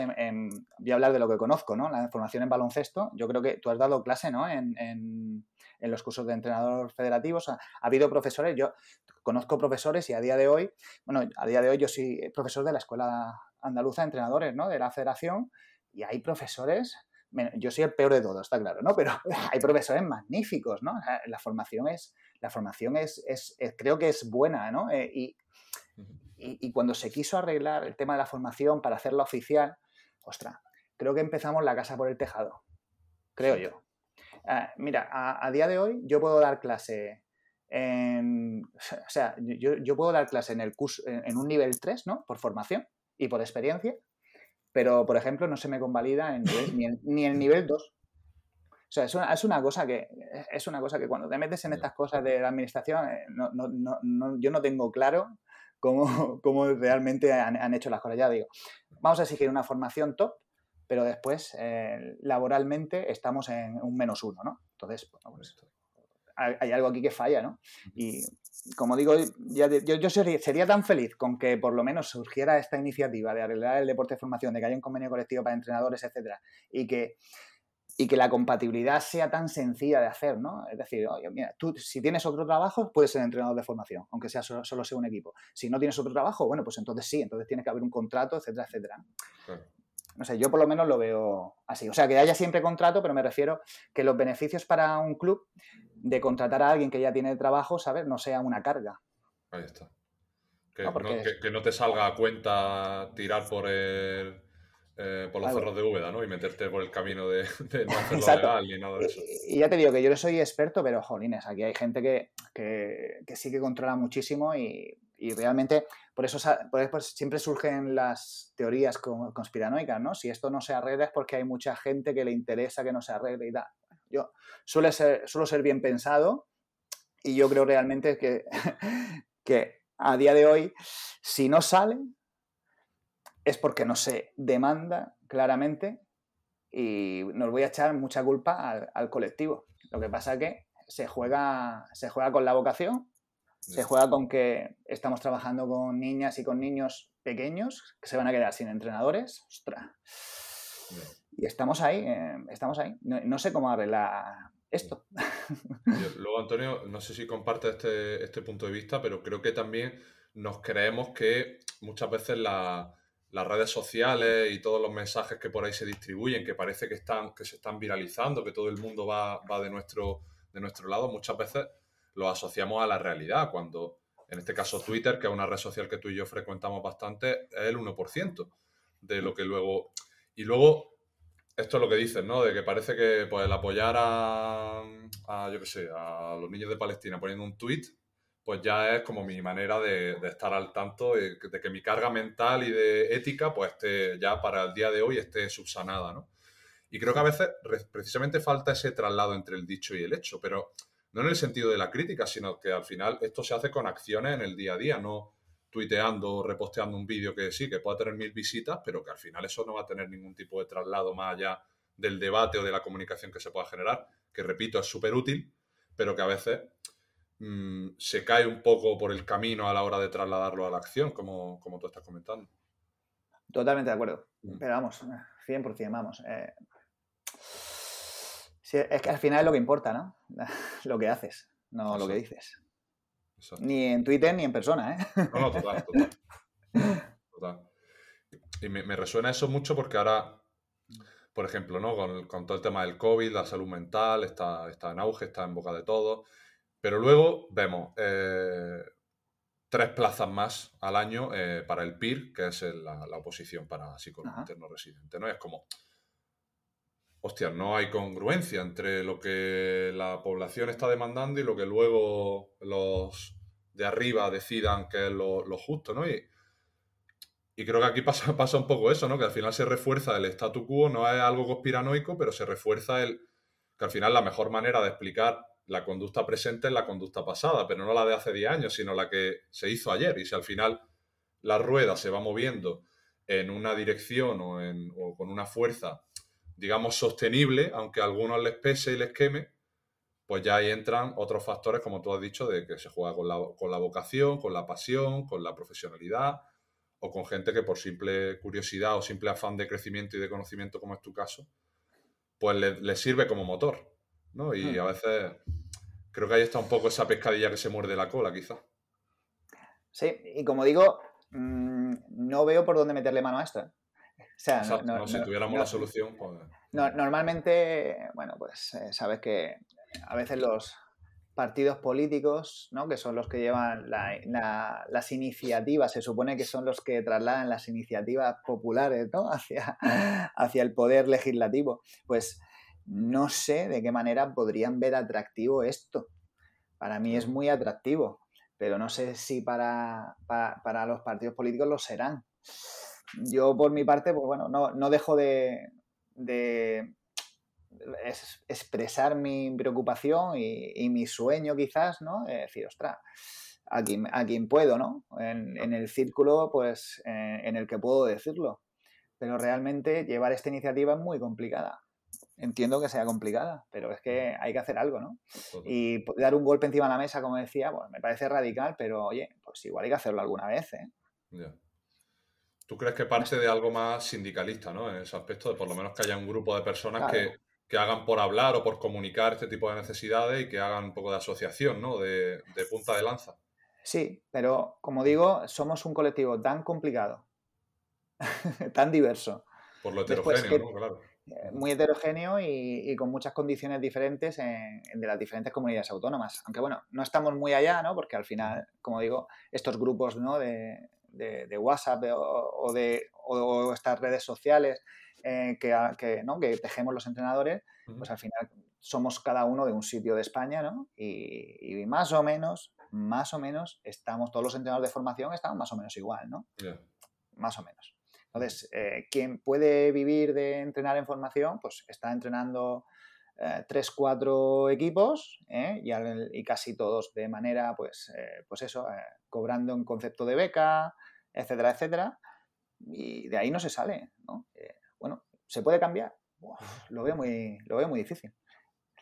voy a hablar de lo que conozco, ¿no? La formación en baloncesto. Yo creo que tú has dado clase, ¿no? En, los cursos de entrenador federativos. Ha, habido profesores, yo conozco profesores y a día de hoy, bueno, a día de hoy yo soy profesor de la Escuela Andaluza de Entrenadores, ¿no? De la federación y hay profesores yo soy el peor de todos, está claro, ¿no? Pero hay profesores magníficos, ¿no? La formación es, la formación es, es, creo que es buena, ¿no? Eh, y, y, cuando se quiso arreglar el tema de la formación para hacerla oficial, ostras, creo que empezamos la casa por el tejado, creo yo. Ah, mira, a, día de hoy yo puedo dar clase en, o sea, yo, puedo dar clase en el curso, en, un nivel 3, ¿no? Por formación y por experiencia, pero, por ejemplo, no se me convalida en ni, el, nivel 2. O sea, es una, es una, cosa que es una cosa que cuando te metes en estas cosas de la administración, eh, no, no, no, yo no tengo claro cómo, cómo realmente han, han, hecho las cosas. Ya digo, vamos a exigir una formación top, pero después eh, laboralmente estamos en un menos uno, ¿no? Entonces, bueno, pues, hay, algo aquí que falla, ¿no? Y como digo, ya yo, yo sería, tan feliz con que por lo menos surgiera esta iniciativa de arreglar el deporte de formación, de que haya un convenio colectivo para entrenadores, etcétera, y que y que la compatibilidad sea tan sencilla de hacer, ¿no? Es decir, oye, mira, tú si tienes otro trabajo, puedes ser entrenador de formación, aunque sea solo, sea un equipo. Si no tienes otro trabajo, bueno, pues entonces sí, entonces tiene que haber un contrato, etcétera, etcétera. No sé, yo por lo menos lo veo así. O sea, que haya siempre contrato, pero me refiero que los beneficios para un club de contratar a alguien que ya tiene trabajo, ¿sabes? No sea una carga. Ahí está. Que no, que, no te salga a cuenta tirar por el, eh, por los cerros de Úbeda, ¿no? Y meterte por el camino de, de no hacerlo legal ni nada de eso. Y, ya te digo que yo no soy experto, pero jolines, aquí hay gente que, que, sí que controla muchísimo y, y realmente por eso, por eso, siempre surgen las teorías conspiranoicas, ¿no? Si esto no se arregla es porque hay mucha gente que le interesa que no se arregle y tal. Yo suele ser, suelo ser bien pensado y yo creo realmente que, que a día de hoy, si no sale, es porque no se demanda claramente y nos voy a echar mucha culpa al, colectivo. Lo que pasa es que se juega, se juega con la vocación, se juega con que estamos trabajando con niñas y con niños pequeños que se van a quedar sin entrenadores. Ostras. Y estamos ahí, eh, estamos ahí. No, sé cómo arreglar esto. luego, Antonio, no sé si comparte este, este, punto de vista, pero creo que también nos creemos que muchas veces las redes sociales y todos los mensajes que por ahí se distribuyen, que parece que, están, que se están viralizando, que todo el mundo va, va de, nuestro, de nuestro lado, muchas veces lo asociamos a la realidad, cuando en este caso Twitter, que es una red social que tú y yo frecuentamos bastante, es el 1% de lo que luego... Y luego esto es lo que dices, ¿no? De que parece que pues, el apoyar a, yo qué sé, a los niños de Palestina poniendo un tweet, pues ya es como mi manera de, estar al tanto de, que mi carga mental y de ética, pues esté ya para el día de hoy esté subsanada, ¿no? Y creo que a veces precisamente falta ese traslado entre el dicho y el hecho, pero no en el sentido de la crítica, sino que al final esto se hace con acciones en el día a día, no tuiteando o reposteando un vídeo que sí, que pueda tener mil visitas, pero que al final eso no va a tener ningún tipo de traslado más allá del debate o de la comunicación que se pueda generar, que repito, es súper útil, pero que a veces mm, se cae un poco por el camino a la hora de trasladarlo a la acción, como, como tú estás comentando. Totalmente de acuerdo. Mm. Pero vamos, 100%, vamos. Eh, es que al final es lo que importa, ¿no? lo que haces, no lo que dices. Ni en Twitter ni en persona, ¿eh? No, no, total, total. Y me, resuena eso mucho porque ahora, por ejemplo, ¿no? Con, todo el tema del COVID, la salud mental está, está en auge, está en boca de todos. Pero luego vemos eh, tres plazas más al año eh, para el PIR, que es la, oposición para psicólogo interno residente. ¿no? es como, hostia, no hay congruencia entre lo que la población está demandando y lo que luego los de arriba decidan que es lo, justo, ¿no? Y, creo que aquí pasa, pasa un poco eso, ¿no? Que al final se refuerza el statu quo, no es algo conspiranoico, pero se refuerza el que al final la mejor manera de explicar la conducta presente es la conducta pasada, pero no la de hace 10 años, sino la que se hizo ayer. Y si al final la rueda se va moviendo en una dirección o, con una fuerza digamos, sostenible, aunque a algunos les pese y les queme, pues ya ahí entran otros factores, como tú has dicho, de que se juega con la, con la vocación, con la pasión, con la profesionalidad, o con gente que por simple curiosidad o simple afán de crecimiento y de conocimiento, como es tu caso, pues le, sirve como motor, ¿no? Y hmm. a veces creo que ahí está un poco esa pescadilla que se muerde la cola, quizá. Sí, y como digo, mm, no veo por dónde meterle mano a esto. ¿eh? no, si tuviéramos la solución, pues... normalmente, bueno, pues eh, sabes que a veces los partidos políticos, ¿no? que son los que llevan las iniciativas, se supone que son los que trasladan las iniciativas populares ¿no? hacia, hacia el poder legislativo, pues no sé de qué manera podrían ver atractivo esto. Para mí es muy atractivo, pero no sé si para, para los partidos políticos lo serán yo por mi parte, pues bueno, no, dejo de, es expresar mi preocupación y, mi sueño quizás, ¿no? Es decir, ostras, a quien, a quien puedo, ¿no? En, el círculo, pues, en, el que puedo decirlo. Pero realmente llevar esta iniciativa es muy complicada. Entiendo que sea complicada, pero es que hay que hacer algo, ¿no? Y dar un golpe encima de la mesa, como decía, bueno, me parece radical, pero oye, pues igual hay que hacerlo alguna vez, ¿eh? ¿Tú crees que parte de algo más sindicalista, ¿no? En ese aspecto, de por lo menos que haya un grupo de personas que, hagan por hablar o por comunicar este tipo de necesidades y que hagan un poco de asociación, ¿no? De, punta de lanza. Sí, pero como digo, somos un colectivo tan complicado, tan diverso. Por lo heterogéneo, ¿no? Claro. Muy heterogéneo y, con muchas condiciones diferentes en, de las diferentes comunidades autónomas. Aunque bueno, no estamos muy allá, ¿no? Porque al final, como digo, estos grupos ¿no? de, de, WhatsApp o, de, estas redes sociales eh, que, ¿no? que tejemos los entrenadores, pues al final somos cada uno de un sitio de España, ¿no? Y, más o menos, más o menos, estamos, todos los entrenadores de formación estamos más o menos igual, ¿no? Más o menos. Entonces, eh, quien puede vivir de entrenar en formación, pues está entrenando eh, tres, cuatro equipos ¿eh? y, casi todos de manera, pues, eh, pues eso, cobrando en concepto de beca, etcétera, etcétera. Y de ahí no se sale, ¿no? bueno, ¿se puede cambiar? lo, veo muy, lo veo muy difícil.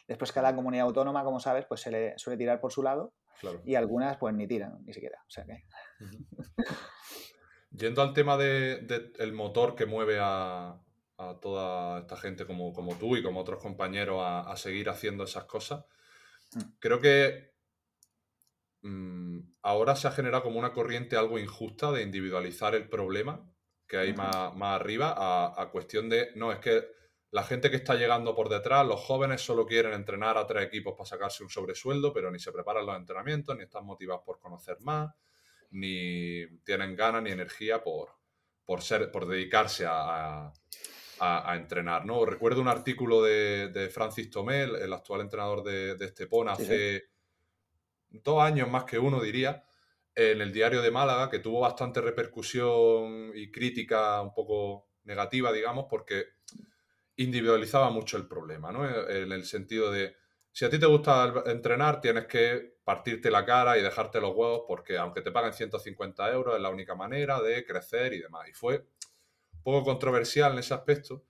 Después cada comunidad autónoma, como sabes, pues se le suele tirar por su lado y algunas pues ni tiran, ni siquiera. O sea que... Yendo al tema del de, motor que mueve a, a toda esta gente como, como tú y como otros compañeros a, seguir haciendo esas cosas. Mm. Creo que mm, ahora se ha generado como una corriente algo injusta de individualizar el problema que hay más, más, arriba a, a, cuestión de, no, es que la gente que está llegando por detrás, los jóvenes solo quieren entrenar a tres equipos para sacarse un sobresueldo, pero ni se preparan los entrenamientos, ni están motivados por conocer más, ni tienen ganas ni energía por, por, ser, por dedicarse a, a, entrenar, ¿no? Recuerdo un artículo de, Francis Tomel, el actual entrenador de, de Estepona, hace dos años más que uno, diría, en el diario de Málaga, que tuvo bastante repercusión y crítica un poco negativa, digamos, porque individualizaba mucho el problema, ¿no? En el sentido de, si a ti te gusta entrenar, tienes que partirte la cara y dejarte los huevos, porque aunque te paguen 150 euros, es la única manera de crecer y demás. Y fue poco controversial en ese aspecto.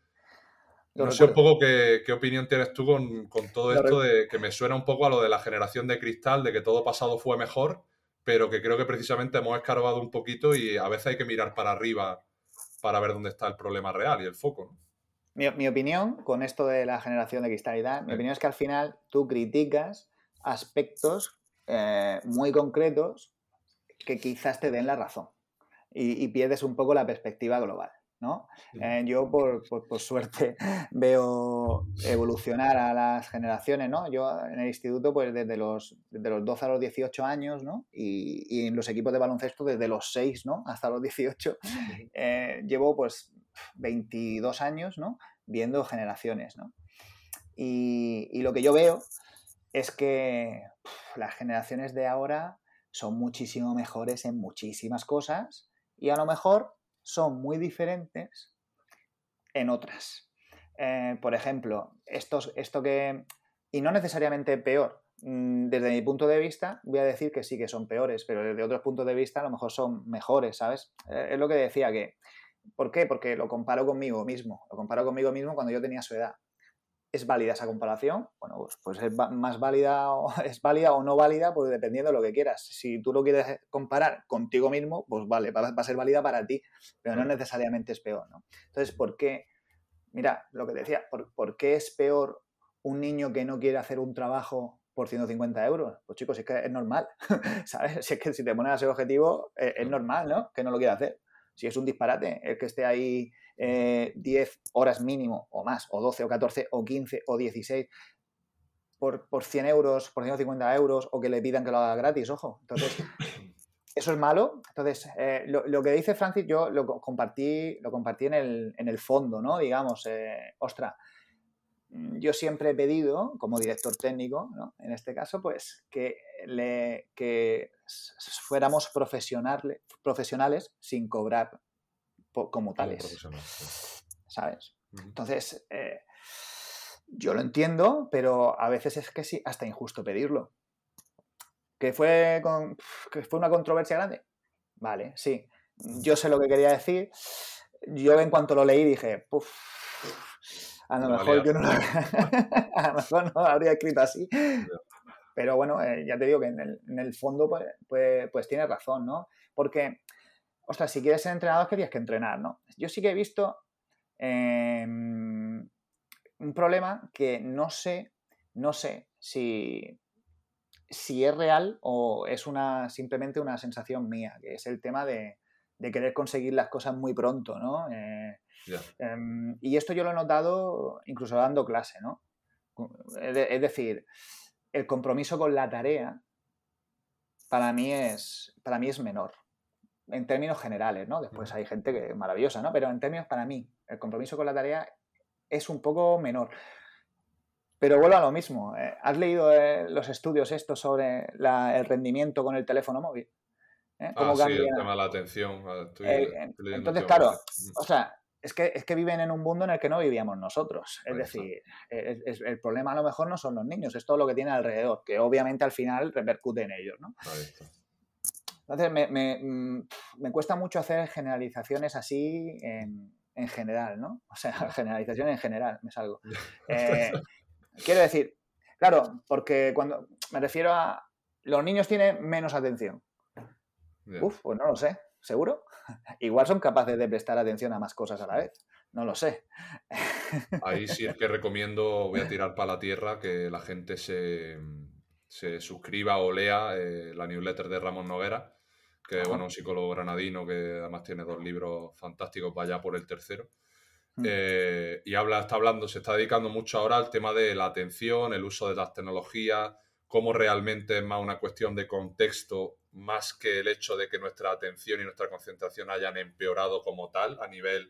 no sé un poco qué, opinión tienes tú con, todo esto de que me suena un poco a lo de la generación de cristal, de que todo pasado fue mejor, pero que creo que precisamente hemos escarbado un poquito y a veces hay que mirar para arriba para ver dónde está el problema real y el foco. Mi, opinión con esto de la generación de cristalidad, mi opinión es que al final tú criticas aspectos eh, muy concretos que quizás te den la razón y pierdes un poco la perspectiva global. ¿no? Eh, yo, por, suerte, veo evolucionar a las generaciones, ¿no? Yo en el instituto, pues desde los, los 12 a los 18 años, ¿no? Y, en los equipos de baloncesto desde los 6, ¿no? Hasta los 18. Eh, llevo, pues, 22 años, ¿no? Viendo generaciones, ¿no? Y, lo que yo veo es que las generaciones de ahora son muchísimo mejores en muchísimas cosas y a lo mejor son muy diferentes en otras. Eh, por ejemplo, esto que, y no necesariamente peor, mm, desde mi punto de vista, voy a decir que sí que son peores, pero desde otros puntos de vista a lo mejor son mejores, ¿sabes? Eh, es lo que decía que, ¿por qué? Porque lo comparo conmigo mismo, lo comparo conmigo mismo cuando yo tenía su edad. ¿Es válida esa comparación? Bueno, pues, pues, es más válida o, es válida o no válida, pues dependiendo de lo que quieras. Si tú lo quieres comparar contigo mismo, pues vale, va, a ser válida para ti, pero no necesariamente es peor, ¿no? Entonces, ¿por qué? Mira, lo que decía, ¿por, qué es peor un niño que no quiere hacer un trabajo por 150 euros? Pues chicos, es que es normal, ¿sabes? Si es que si te pones ese objetivo, es, es normal, ¿no? Que no lo quiera hacer. Si es un disparate el que esté ahí 10 eh, horas mínimo o más, o 12 o 14 o 15 o 16 por, por 100 euros, por 150 euros o que le pidan que lo haga gratis, ojo. Entonces, eso es malo. Entonces, eh, lo, que dice Francis, yo lo compartí, lo compartí en el, en el fondo, ¿no? Digamos, eh, ostra, yo siempre he pedido, como director técnico, ¿no? en este caso, pues que, le, que fuéramos profesionales, profesionales sin cobrar como tales. ¿Sabes? Entonces, eh, yo lo entiendo, pero a veces es que sí, hasta injusto pedirlo. ¿Que fue, con, que fue una controversia grande? Vale, sí. Yo sé lo que quería decir. Yo en cuanto lo leí dije, a lo mejor yo no lo, a lo mejor no habría escrito así. Pero bueno, eh, ya te digo que en el, en el fondo pues, pues, pues tienes razón, ¿no? Porque, ostras, si quieres ser entrenador, que tienes que entrenar, ¿no? Yo sí que he visto eh, un problema que no sé, no sé si, si es real o es una, simplemente una sensación mía, que es el tema de, querer conseguir las cosas muy pronto, ¿no? Eh, em, y esto yo lo he notado incluso dando clase, ¿no? Es decir, el compromiso con la tarea para mí es, para mí es menor. En términos generales, ¿no? Después hay gente que es maravillosa, ¿no? Pero en términos para mí, el compromiso con la tarea es un poco menor. Pero vuelvo a lo mismo. Eh, ¿Has leído eh, los estudios estos sobre el rendimiento con el teléfono móvil? ¿Eh? ah, sí, el tema de la atención. entonces, claro, o sea, es que, es que viven en un mundo en el que no vivíamos nosotros. Es decir, el problema a lo mejor no son los niños, es todo lo que tiene alrededor, que obviamente al final repercute en ellos, ¿no? Entonces, me, me, mm, me, cuesta mucho hacer generalizaciones así en, en general, ¿no? O sea, generalización en general, me salgo. Eh, Quiero decir, claro, porque cuando me refiero a los niños tienen menos atención. Uf, pues no lo sé, ¿seguro? Igual son capaces de prestar atención a más cosas a la vez. No lo sé. Ahí sí es que recomiendo, voy a tirar para la tierra, que la gente se, suscriba o lea eh, la newsletter de Ramón Noguera, que es bueno, un psicólogo granadino que además tiene dos libros fantásticos, vaya por el tercero. Mm. Eh, y habla, está hablando, se está dedicando mucho ahora al tema de la atención, el uso de las tecnologías, cómo realmente es más una cuestión de contexto, más que el hecho de que nuestra atención y nuestra concentración hayan empeorado como tal a nivel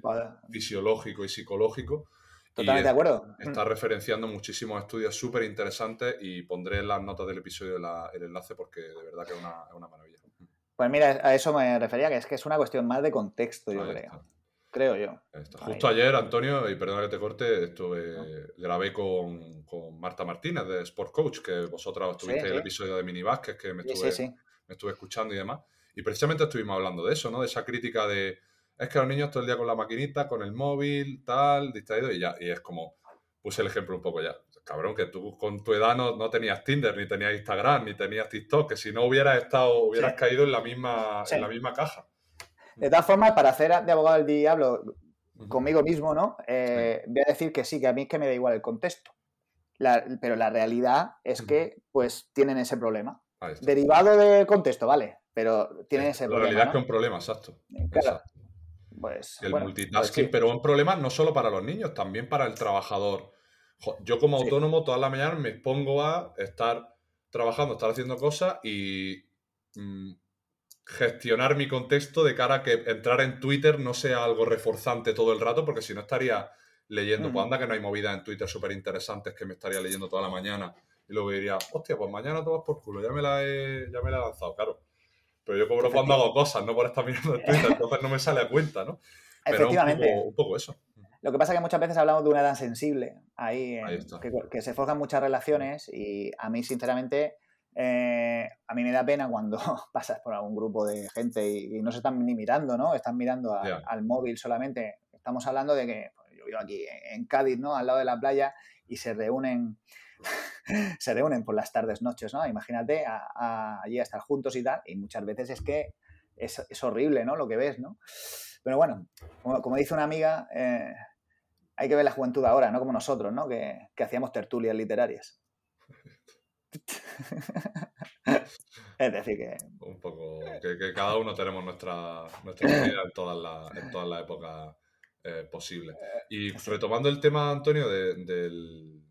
fisiológico y psicológico. Totalmente de acuerdo. Está referenciando muchísimos estudios súper interesantes y pondré en las notas del episodio el enlace porque de verdad que es una, es una, maravilla. Pues mira, a eso me refería, que es que es una cuestión más de contexto, yo creo creo yo. Justo ayer, Antonio, y perdona que te corte, estuve, grabé con, Marta Martínez de Sport Coach, que vosotras tuvisteis el episodio de Mini que me estuve, me estuve escuchando y demás. Y precisamente estuvimos hablando de eso, ¿no? De esa crítica de, es que los niños todo el día con la maquinita, con el móvil, tal, distraído, y ya, y es como, puse el ejemplo un poco ya. Cabrón, que tú con tu edad no, tenías Tinder, ni tenías Instagram, ni tenías TikTok, que si no hubieras estado, hubieras caído en la misma, en la misma caja. De todas formas, para hacer de abogado del diablo conmigo mismo, ¿no? Eh, voy a decir que sí, que a mí es que me da igual el contexto. pero la realidad es que, pues, tienen ese problema. Derivado del contexto, vale, pero tienen ese problema. La realidad es que es un problema, exacto. Claro. Pues, el multitasking, pues pero un problema no solo para los niños, también para el trabajador. Yo como autónomo todas las mañanas me pongo a estar trabajando, estar haciendo cosas y mm, gestionar mi contexto de cara a que entrar en Twitter no sea algo reforzante todo el rato, porque si no estaría leyendo. Pues anda que no hay movidas en Twitter súper interesantes que me estaría leyendo toda la mañana. Y luego diría, hostia, pues mañana tomas por culo, ya me la he, ya me la he lanzado, claro. Pero yo cobro cuando hago cosas, no por estar mirando en Twitter, entonces no me sale a cuenta, ¿no? Efectivamente. Un poco, eso. Lo que pasa es que muchas veces hablamos de una edad sensible, ahí, que, que, se forjan muchas relaciones y a mí, sinceramente, eh, a mí me da pena cuando pasas por algún grupo de gente y, no se están ni mirando, ¿no? Están mirando al móvil solamente. Estamos hablando de que pues, yo vivo aquí en Cádiz, ¿no? Al lado de la playa y se reúnen se reúnen por las tardes, noches, ¿no? Imagínate allí a estar juntos y tal, y muchas veces es que es, horrible, ¿no? Lo que ves, ¿no? Pero bueno, como, dice una amiga, eh, hay que ver la juventud ahora, no como nosotros, ¿no? Que, que hacíamos tertulias literarias. es decir, que. Un poco. Que, cada uno tenemos nuestra, nuestra vida en todas las en todas las épocas eh, posibles. Y retomando el tema, Antonio, de,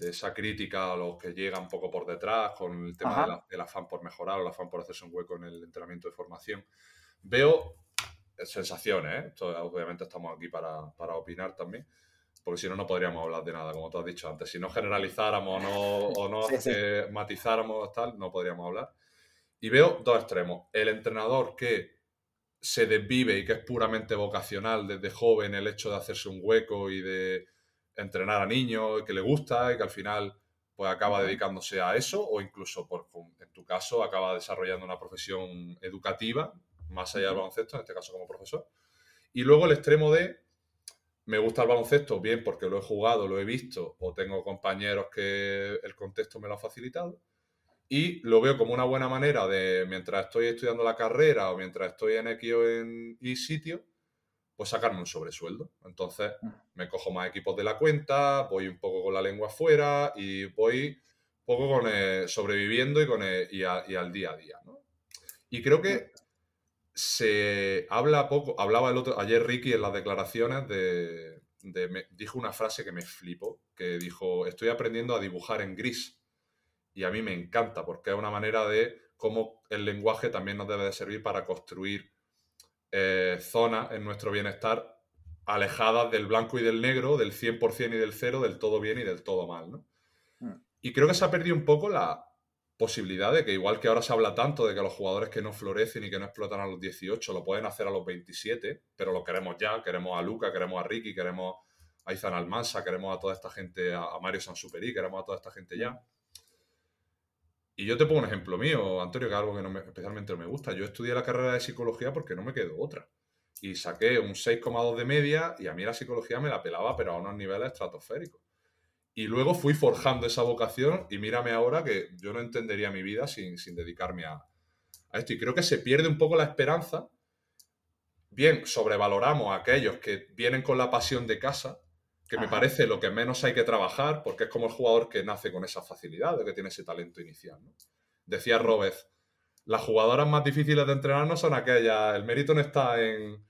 esa crítica a los que llegan un poco por detrás con el tema del afán por mejorar o el afán por hacerse un hueco en el entrenamiento de formación, veo sensaciones, ¿eh? obviamente estamos aquí para, para opinar también porque si no, no podríamos hablar de nada, como tú has dicho antes. Si no generalizáramos o no matizáramos tal, no podríamos hablar. Y veo dos extremos. El entrenador que se desvive y que es puramente vocacional desde joven el hecho de hacerse un hueco y de entrenar a niños, que le gusta y que al final pues acaba dedicándose a eso o incluso, por, en tu caso, acaba desarrollando una profesión educativa, más allá del baloncesto, en este caso como profesor. Y luego el extremo de, me gusta el baloncesto, bien porque lo he jugado, lo he visto, o tengo compañeros que el contexto me lo ha facilitado, y lo veo como una buena manera de, mientras estoy estudiando la carrera o mientras estoy en X o en Y sitio, pues sacarme un sobresueldo. Entonces mm. me cojo más equipos de la cuenta, voy un poco con la lengua afuera y voy un poco con sobreviviendo y, con y, al día a día. Y creo que se habla poco, hablaba el otro, ayer Ricky en las declaraciones de, dijo una frase que me flipó, que dijo, estoy aprendiendo a dibujar en gris. Y a mí me encanta porque es una manera de cómo el lenguaje también nos debe de servir para construir eh, zonas en nuestro bienestar alejadas del blanco y del negro, del 100% y del cero, del todo bien y del todo mal. ¿no? Hmm. Y creo que se ha perdido un poco la posibilidad de que, igual que ahora se habla tanto de que los jugadores que no florecen y que no explotan a los 18 lo pueden hacer a los 27, pero lo queremos ya, queremos a Luca, queremos a Ricky, queremos a Izan Almansa, queremos a toda esta gente, a Mario Sansuperi, queremos a toda esta gente ya. Y yo te pongo un ejemplo mío, Antonio, que es algo que no especialmente no me gusta. Yo estudié la carrera de psicología porque no me quedó otra. Y saqué un 6,2 de media y a mí la psicología me la pelaba, pero a unos niveles estratosféricos. Y luego fui forjando esa vocación y mírame ahora que yo no entendería mi vida sin, dedicarme a, a esto. Y creo que se pierde un poco la esperanza. Bien, sobrevaloramos a aquellos que vienen con la pasión de casa, que me parece lo que menos hay que trabajar, porque es como el jugador que nace con esa facilidad, de que tiene ese talento inicial. Decía Robert, las jugadoras más difíciles de entrenar no son aquellas, el mérito no está en,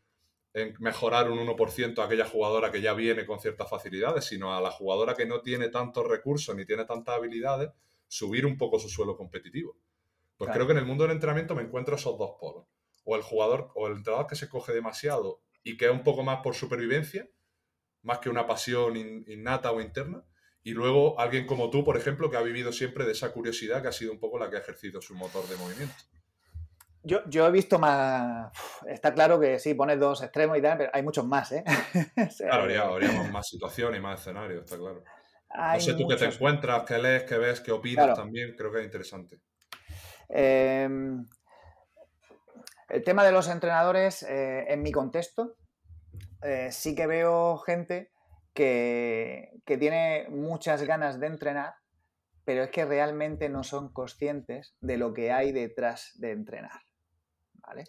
mejorar un 1% a aquella jugadora que ya viene con ciertas facilidades, sino a la jugadora que no tiene tantos recursos ni tiene tantas habilidades, subir un poco su suelo competitivo. Pues creo que en el mundo del entrenamiento me encuentro esos dos polos. O el jugador o el entrenador que se coge demasiado y que es un poco más por supervivencia, más que una pasión innata o interna. Y luego alguien como tú, por ejemplo, que ha vivido siempre de esa curiosidad que ha sido un poco la que ha ejercido su motor de movimiento. Yo, yo he visto más. Está claro que sí, pones dos extremos y tal, pero hay muchos más, ¿eh? claro, habría, más situaciones y más escenarios, está claro. no sé tú qué te encuentras, qué lees, qué ves, qué opinas también, creo que es interesante. Em, el tema de los entrenadores, eh, en mi contexto, eh, sí que veo gente que, tiene muchas ganas de entrenar, pero es que realmente no son conscientes de lo que hay detrás de entrenar. ¿Vale?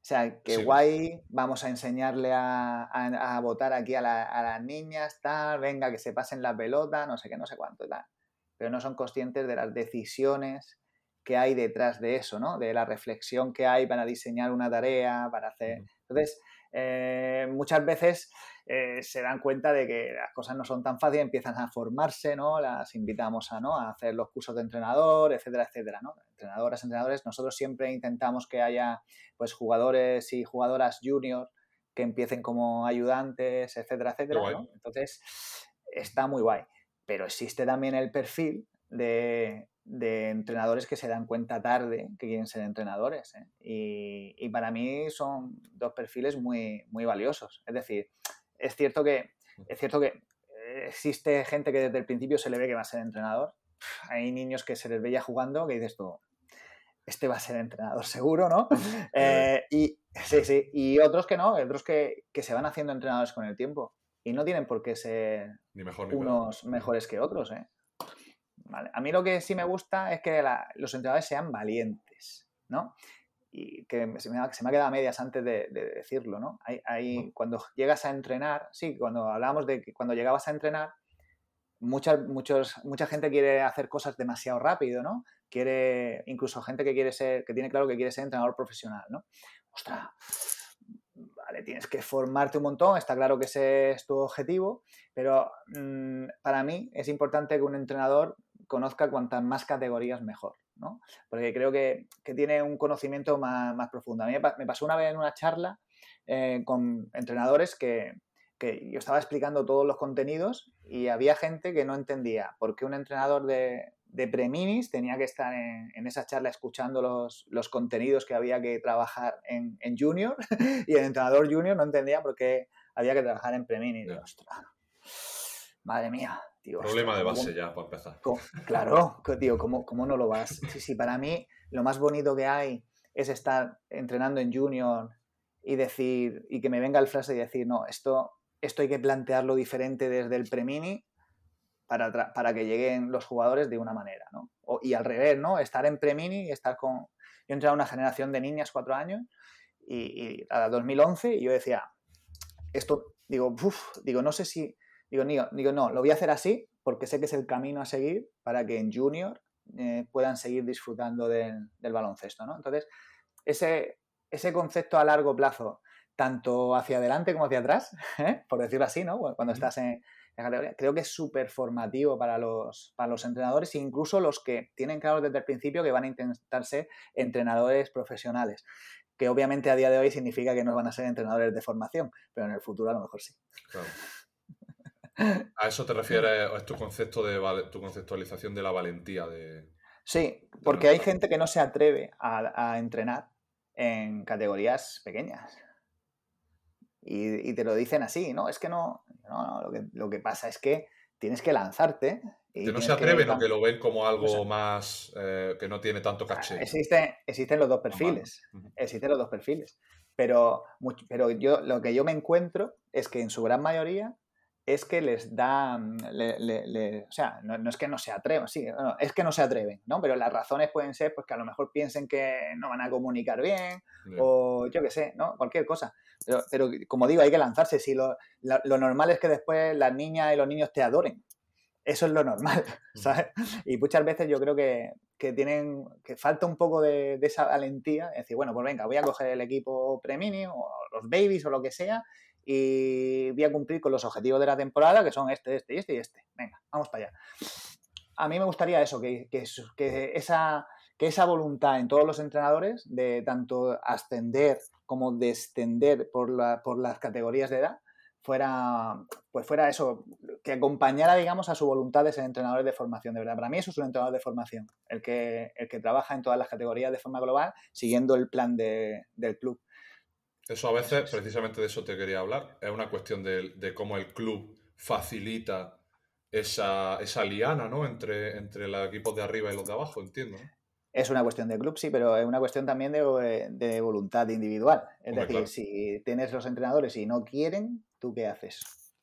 O sea, que guay, vamos a enseñarle a, votar aquí a, las niñas, tal, venga, que se pasen la pelota, no sé qué, no sé cuánto, tal. Pero no son conscientes de las decisiones que hay detrás de eso, ¿no? De la reflexión que hay para diseñar una tarea, para hacer... Entonces, eh, muchas veces eh, se dan cuenta de que las cosas no son tan fáciles, empiezan a formarse, ¿no? Las invitamos a, ¿no? a hacer los cursos de entrenador, etcétera, etcétera, ¿no? Entrenadoras, entrenadores, nosotros siempre intentamos que haya pues jugadores y jugadoras junior que empiecen como ayudantes, etcétera, etcétera, Entonces, está muy guay. Pero existe también el perfil de, de entrenadores que se dan cuenta tarde que quieren ser entrenadores. ¿eh? Y, para mí son dos perfiles muy, muy valiosos. Es decir, es cierto que, es cierto que existe gente que desde el principio se le ve que va a ser entrenador. Hay niños que se les veía jugando que dices tú, este va a ser entrenador seguro, ¿no? Eh, y, sí, sí, y otros que no, otros que, que, se van haciendo entrenadores con el tiempo. Y no tienen por qué ser unos mejores que otros, ¿eh? A mí lo que sí me gusta es que los entrenadores sean valientes, ¿no? Y que se me, ha, quedado a medias antes de, decirlo, ¿no? Hay, cuando llegas a entrenar, sí, cuando hablábamos de que cuando llegabas a entrenar, mucha, muchos, mucha gente quiere hacer cosas demasiado rápido, ¿no? Quiere, incluso gente que quiere ser, que tiene claro que quiere ser entrenador profesional, ¿no? Ostras, vale, tienes que formarte un montón, está claro que ese es tu objetivo, pero mm, para mí es importante que un entrenador conozca cuantas más categorías mejor, ¿no? Porque creo que, tiene un conocimiento más, profundo. A mí me pasó una vez en una charla eh, con entrenadores que, yo estaba explicando todos los contenidos y había gente que no entendía por qué un entrenador de, de preminis tenía que estar en, esa charla escuchando los, los, contenidos que había que trabajar en, junior y el entrenador junior no entendía por qué había que trabajar en preminis. madre mía, tío. Problema de base ya, para empezar. claro, tío, ¿cómo, ¿cómo, no lo vas? Sí, sí, para mí lo más bonito que hay es estar entrenando en junior y decir, y que me venga el frase y decir, no, esto, esto hay que plantearlo diferente desde el premini para, para que lleguen los jugadores de una manera, ¿no? y al revés, ¿no? Estar en premini y estar con... Yo entré a una generación de niñas, cuatro años, y, a 2011, y yo decía, esto, digo, uff, digo, no sé si, digo, digo, no, lo voy a hacer así porque sé que es el camino a seguir para que en junior eh, puedan seguir disfrutando del, baloncesto, ¿no? Entonces, ese, ese concepto a largo plazo, tanto hacia adelante como hacia atrás, ¿eh? por decirlo así, ¿no? Cuando estás en, categoría, creo que es súper formativo para los, para los entrenadores, incluso los que tienen claro desde el principio que van a intentar ser entrenadores profesionales que obviamente a día de hoy significa que no van a ser entrenadores de formación, pero en el futuro a lo mejor sí. ¿A eso te refieres, es tu concepto de tu conceptualización de la valentía? De, sí, porque hay gente que no se atreve a, entrenar en categorías pequeñas. Y, te lo dicen así, ¿no? Es que no, no, lo, que, lo que pasa es que tienes que lanzarte que no se atreven o que lo ven como algo más eh, que no tiene tanto caché. Existe, existen los dos perfiles. Existen los dos perfiles. Pero, pero yo lo que yo me encuentro es que en su gran mayoría es que les dan, o sea, no, es que no se atrevan, sí, es que no se atreven, ¿no? Pero las razones pueden ser pues que a lo mejor piensen que no van a comunicar bien o yo qué sé, ¿no? Cualquier cosa. Pero, como digo, hay que lanzarse. Si lo, lo normal es que después las niñas y los niños te adoren eso es lo normal, ¿sabes? Y muchas veces yo creo que, tienen, que falta un poco de, esa valentía, es decir, bueno, pues venga, voy a coger el equipo premini o los babies o lo que sea y voy a cumplir con los objetivos de la temporada, que son este, este este y este. Venga, vamos para allá. A mí me gustaría eso, que, que, esa, que esa voluntad en todos los entrenadores de tanto ascender como descender por, la, por las categorías de edad, fuera, pues fuera eso, que acompañara, digamos, a su voluntad de ser entrenador de formación, de verdad. Para mí eso es un entrenador de formación, el que, el que trabaja en todas las categorías de forma global, siguiendo el plan del club. Eso a veces, precisamente de eso te quería hablar, es una cuestión de, cómo el club facilita esa, esa liana, ¿no? Entre, entre los equipos de arriba y los de abajo, entiendo. Es una cuestión de club, sí, pero es una cuestión también de, de voluntad individual. Es decir, si tienes los entrenadores y no quieren, ¿tú qué haces?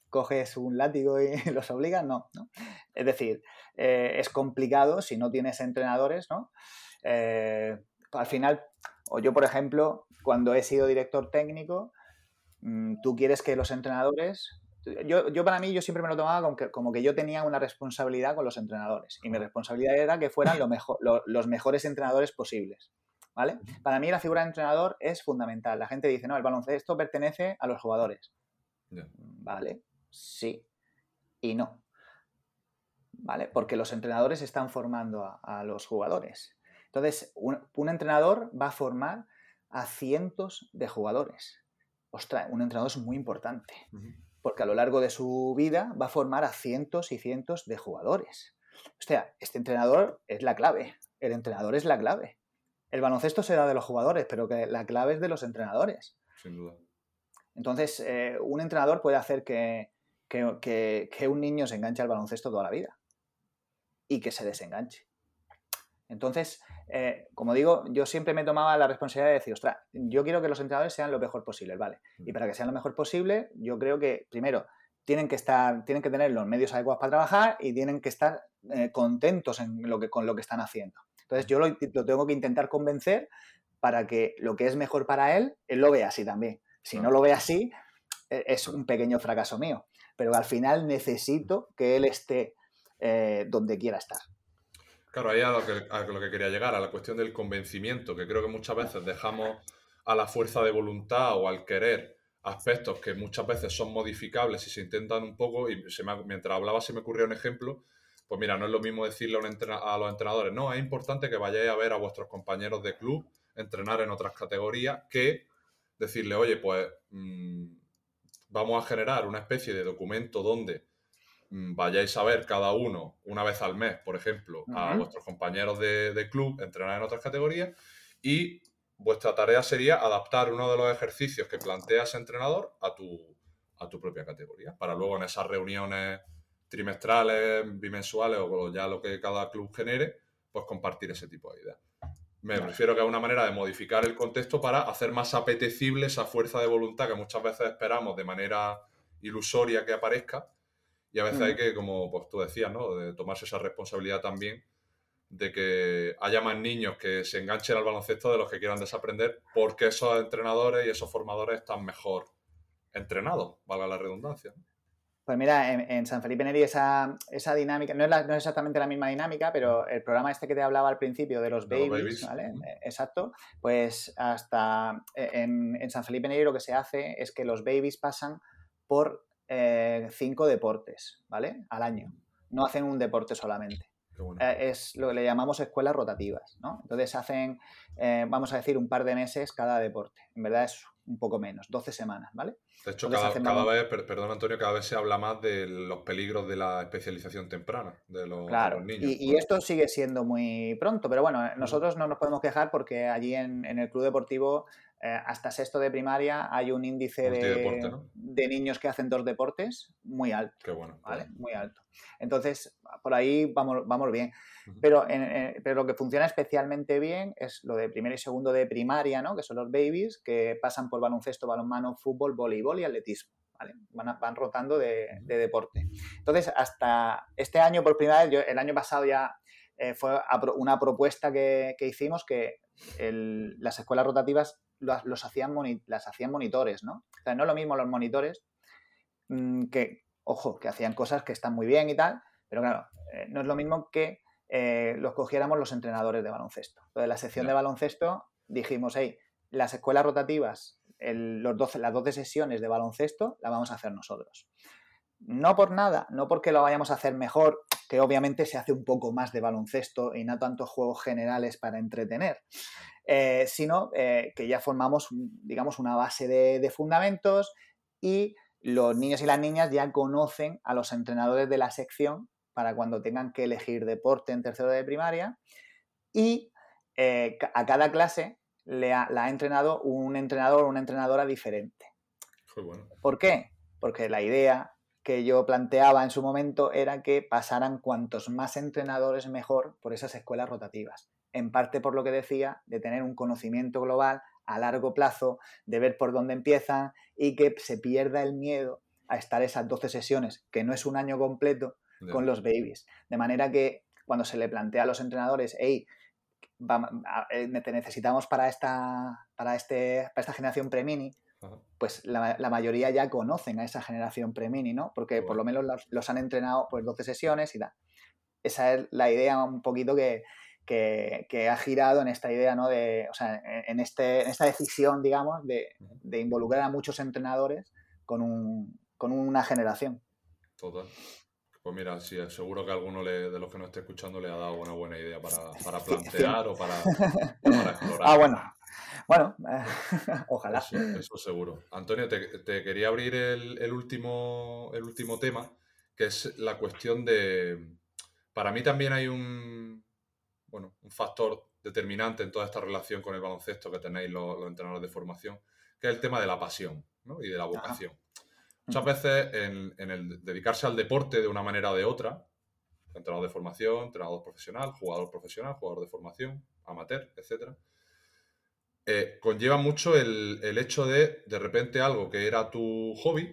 ¿Coges un látigo y los obligas? No, no. Es decir, eh, es complicado si no tienes entrenadores, ¿no? Eh, al final, o yo, por ejemplo, cuando he sido director técnico, mm, tú quieres que los entrenadores yo, yo, para mí, yo siempre me lo tomaba como que, como que, yo tenía una responsabilidad con los entrenadores. Y mi responsabilidad era que fueran lo mejor, los mejores entrenadores posibles. ¿Vale? Para mí la figura de entrenador es fundamental. La gente dice, no, el baloncesto pertenece a los jugadores. ¿Vale? Sí y no. ¿Vale? Porque los entrenadores están formando a, los jugadores. Entonces, un, entrenador va a formar a cientos de jugadores. Ostras, un entrenador es muy importante. Porque a lo largo de su vida va a formar a cientos y cientos de jugadores. O sea, este entrenador es la clave. El entrenador es la clave. El baloncesto será de los jugadores, pero que la clave es de los entrenadores. Sin duda. Entonces, eh, un entrenador puede hacer que, un niño se enganche al baloncesto toda la vida y que se desenganche. Entonces, eh, como digo, yo siempre me tomaba la responsabilidad de decir, ostras, yo quiero que los entrenadores sean lo mejor posible, ¿vale? Y para que sean lo mejor posible, yo creo que, primero, tienen que estar, tienen que tener los medios adecuados para trabajar y tienen que estar eh, contentos en lo que, con lo que están haciendo. Entonces, yo lo, lo, tengo que intentar convencer para que lo que es mejor para él, él lo vea así también. Si no lo ve así, e, es un pequeño fracaso mío. Pero al final necesito que él esté eh, donde quiera estar. Claro, ahí a lo, que, a lo que quería llegar, a la cuestión del convencimiento, que creo que muchas veces dejamos a la fuerza de voluntad o al querer aspectos que muchas veces son modificables y se intentan un poco, y mientras hablaba se me ocurrió un ejemplo, pues mira, no es lo mismo decirle a, los entrenadores, no, es importante que vayáis a ver a vuestros compañeros de club entrenar en otras categorías que decirle, oye, pues mm, vamos a generar una especie de documento donde vayáis a ver cada uno una vez al mes, por ejemplo, a vuestros compañeros de, club entrenar en otras categorías y vuestra tarea sería adaptar uno de los ejercicios que plantea ese entrenador a tu, a tu propia categoría, para luego en esas reuniones trimestrales, bimensuales o ya lo que cada club genere, pues compartir ese tipo de ideas. Me refiero que es una manera de modificar el contexto para hacer más apetecible esa fuerza de voluntad que muchas veces esperamos de manera ilusoria que aparezca. Y a veces hay que, como pues, tú decías, ¿no? De tomarse esa responsabilidad también de que haya más niños que se enganchen al baloncesto de los que quieran desaprender, porque esos entrenadores y esos formadores están mejor entrenados, valga la redundancia. Pues mira, en, San Felipe Neri esa, esa dinámica, no es, no es, exactamente la misma dinámica, pero el programa este que te hablaba al principio de los babies, ¿vale? Eh, exacto, pues hasta eh, en, en, San Felipe Neri lo que se hace es que los babies pasan por eh, cinco deportes, ¿vale? Al año. No hacen un deporte solamente. es lo que le llamamos escuelas rotativas, ¿no? Entonces hacen, vamos a decir, un par de meses cada deporte. En verdad es un poco menos, 12 semanas, ¿vale? De hecho, cada, vez, perdón Antonio, cada vez se habla más de los peligros de la especialización temprana de los, niños. Y, y, esto sigue siendo muy pronto, pero bueno, nosotros no nos podemos quejar porque allí en, el club deportivo eh, hasta sexto de primaria hay un índice de, de, niños que hacen dos deportes muy alto. Qué bueno. ¿vale? Muy alto. Entonces, por ahí vamos, vamos bien. Pero, pero lo que funciona especialmente bien es lo de primero y segundo de primaria, ¿no? Que son los babies que pasan por baloncesto, balonmano, fútbol, voleibol y atletismo. ¿vale? Van, van rotando de, deporte. Entonces, hasta este año, por primera vez, yo, el año pasado ya eh, fue una propuesta que, hicimos que las escuelas rotativas los, hacían las hacían monitores, ¿no? O sea, no es lo mismo los monitores mm, que, ojo, que hacían cosas que están muy bien y tal, pero claro, eh, no es lo mismo que eh, los cogiéramos los entrenadores de baloncesto. Entonces, la sección de baloncesto dijimos, hey, las escuelas rotativas, los 12, las 12 sesiones de baloncesto las vamos a hacer nosotros. No por nada, no porque lo vayamos a hacer mejor, que obviamente se hace un poco más de baloncesto y no tantos juegos generales para entretener, eh, sino eh, que ya formamos, digamos, una base de, de fundamentos y los niños y las niñas ya conocen a los entrenadores de la sección para cuando tengan que elegir deporte en tercero de primaria y eh, a cada clase le ha, la ha entrenado un entrenador o una entrenadora diferente. ¿Por qué? Porque la idea que yo planteaba en su momento era que pasaran cuantos más entrenadores mejor por esas escuelas rotativas. En parte por lo que decía, de tener un conocimiento global a largo plazo, de ver por dónde empiezan y que se pierda el miedo a estar esas 12 sesiones, que no es un año completo, con los babies. De manera que cuando se le plantea a los entrenadores, hey, eh, te necesitamos para esta, para este, para esta generación pre-mini, pues la, mayoría ya conocen a esa generación pre-mini, ¿no? Porque por lo menos los, han entrenado pues 12 sesiones y tal. Esa es la idea un poquito que, que, ha girado en esta idea, ¿no? De, o sea, en, este, en esta decisión, digamos, de, de, involucrar a muchos entrenadores con, un, con una generación. Total. Pues mira, sí, seguro que alguno de los que nos esté escuchando le ha dado una buena idea para, plantear o para, explorar. Ah, bueno. Bueno, ojalá. Eso, seguro. Antonio, te, quería abrir el, último, el último tema, que es la cuestión de... Para mí también hay un, bueno, un factor determinante en toda esta relación con el baloncesto que tenéis los, entrenadores de formación, que es el tema de la pasión y de la vocación. Muchas veces en, el dedicarse al deporte de una manera o de otra, entrenador de formación, entrenador profesional, jugador profesional, jugador de formación, amateur, etc., eh, conlleva mucho el, hecho de, de repente, algo que era tu hobby,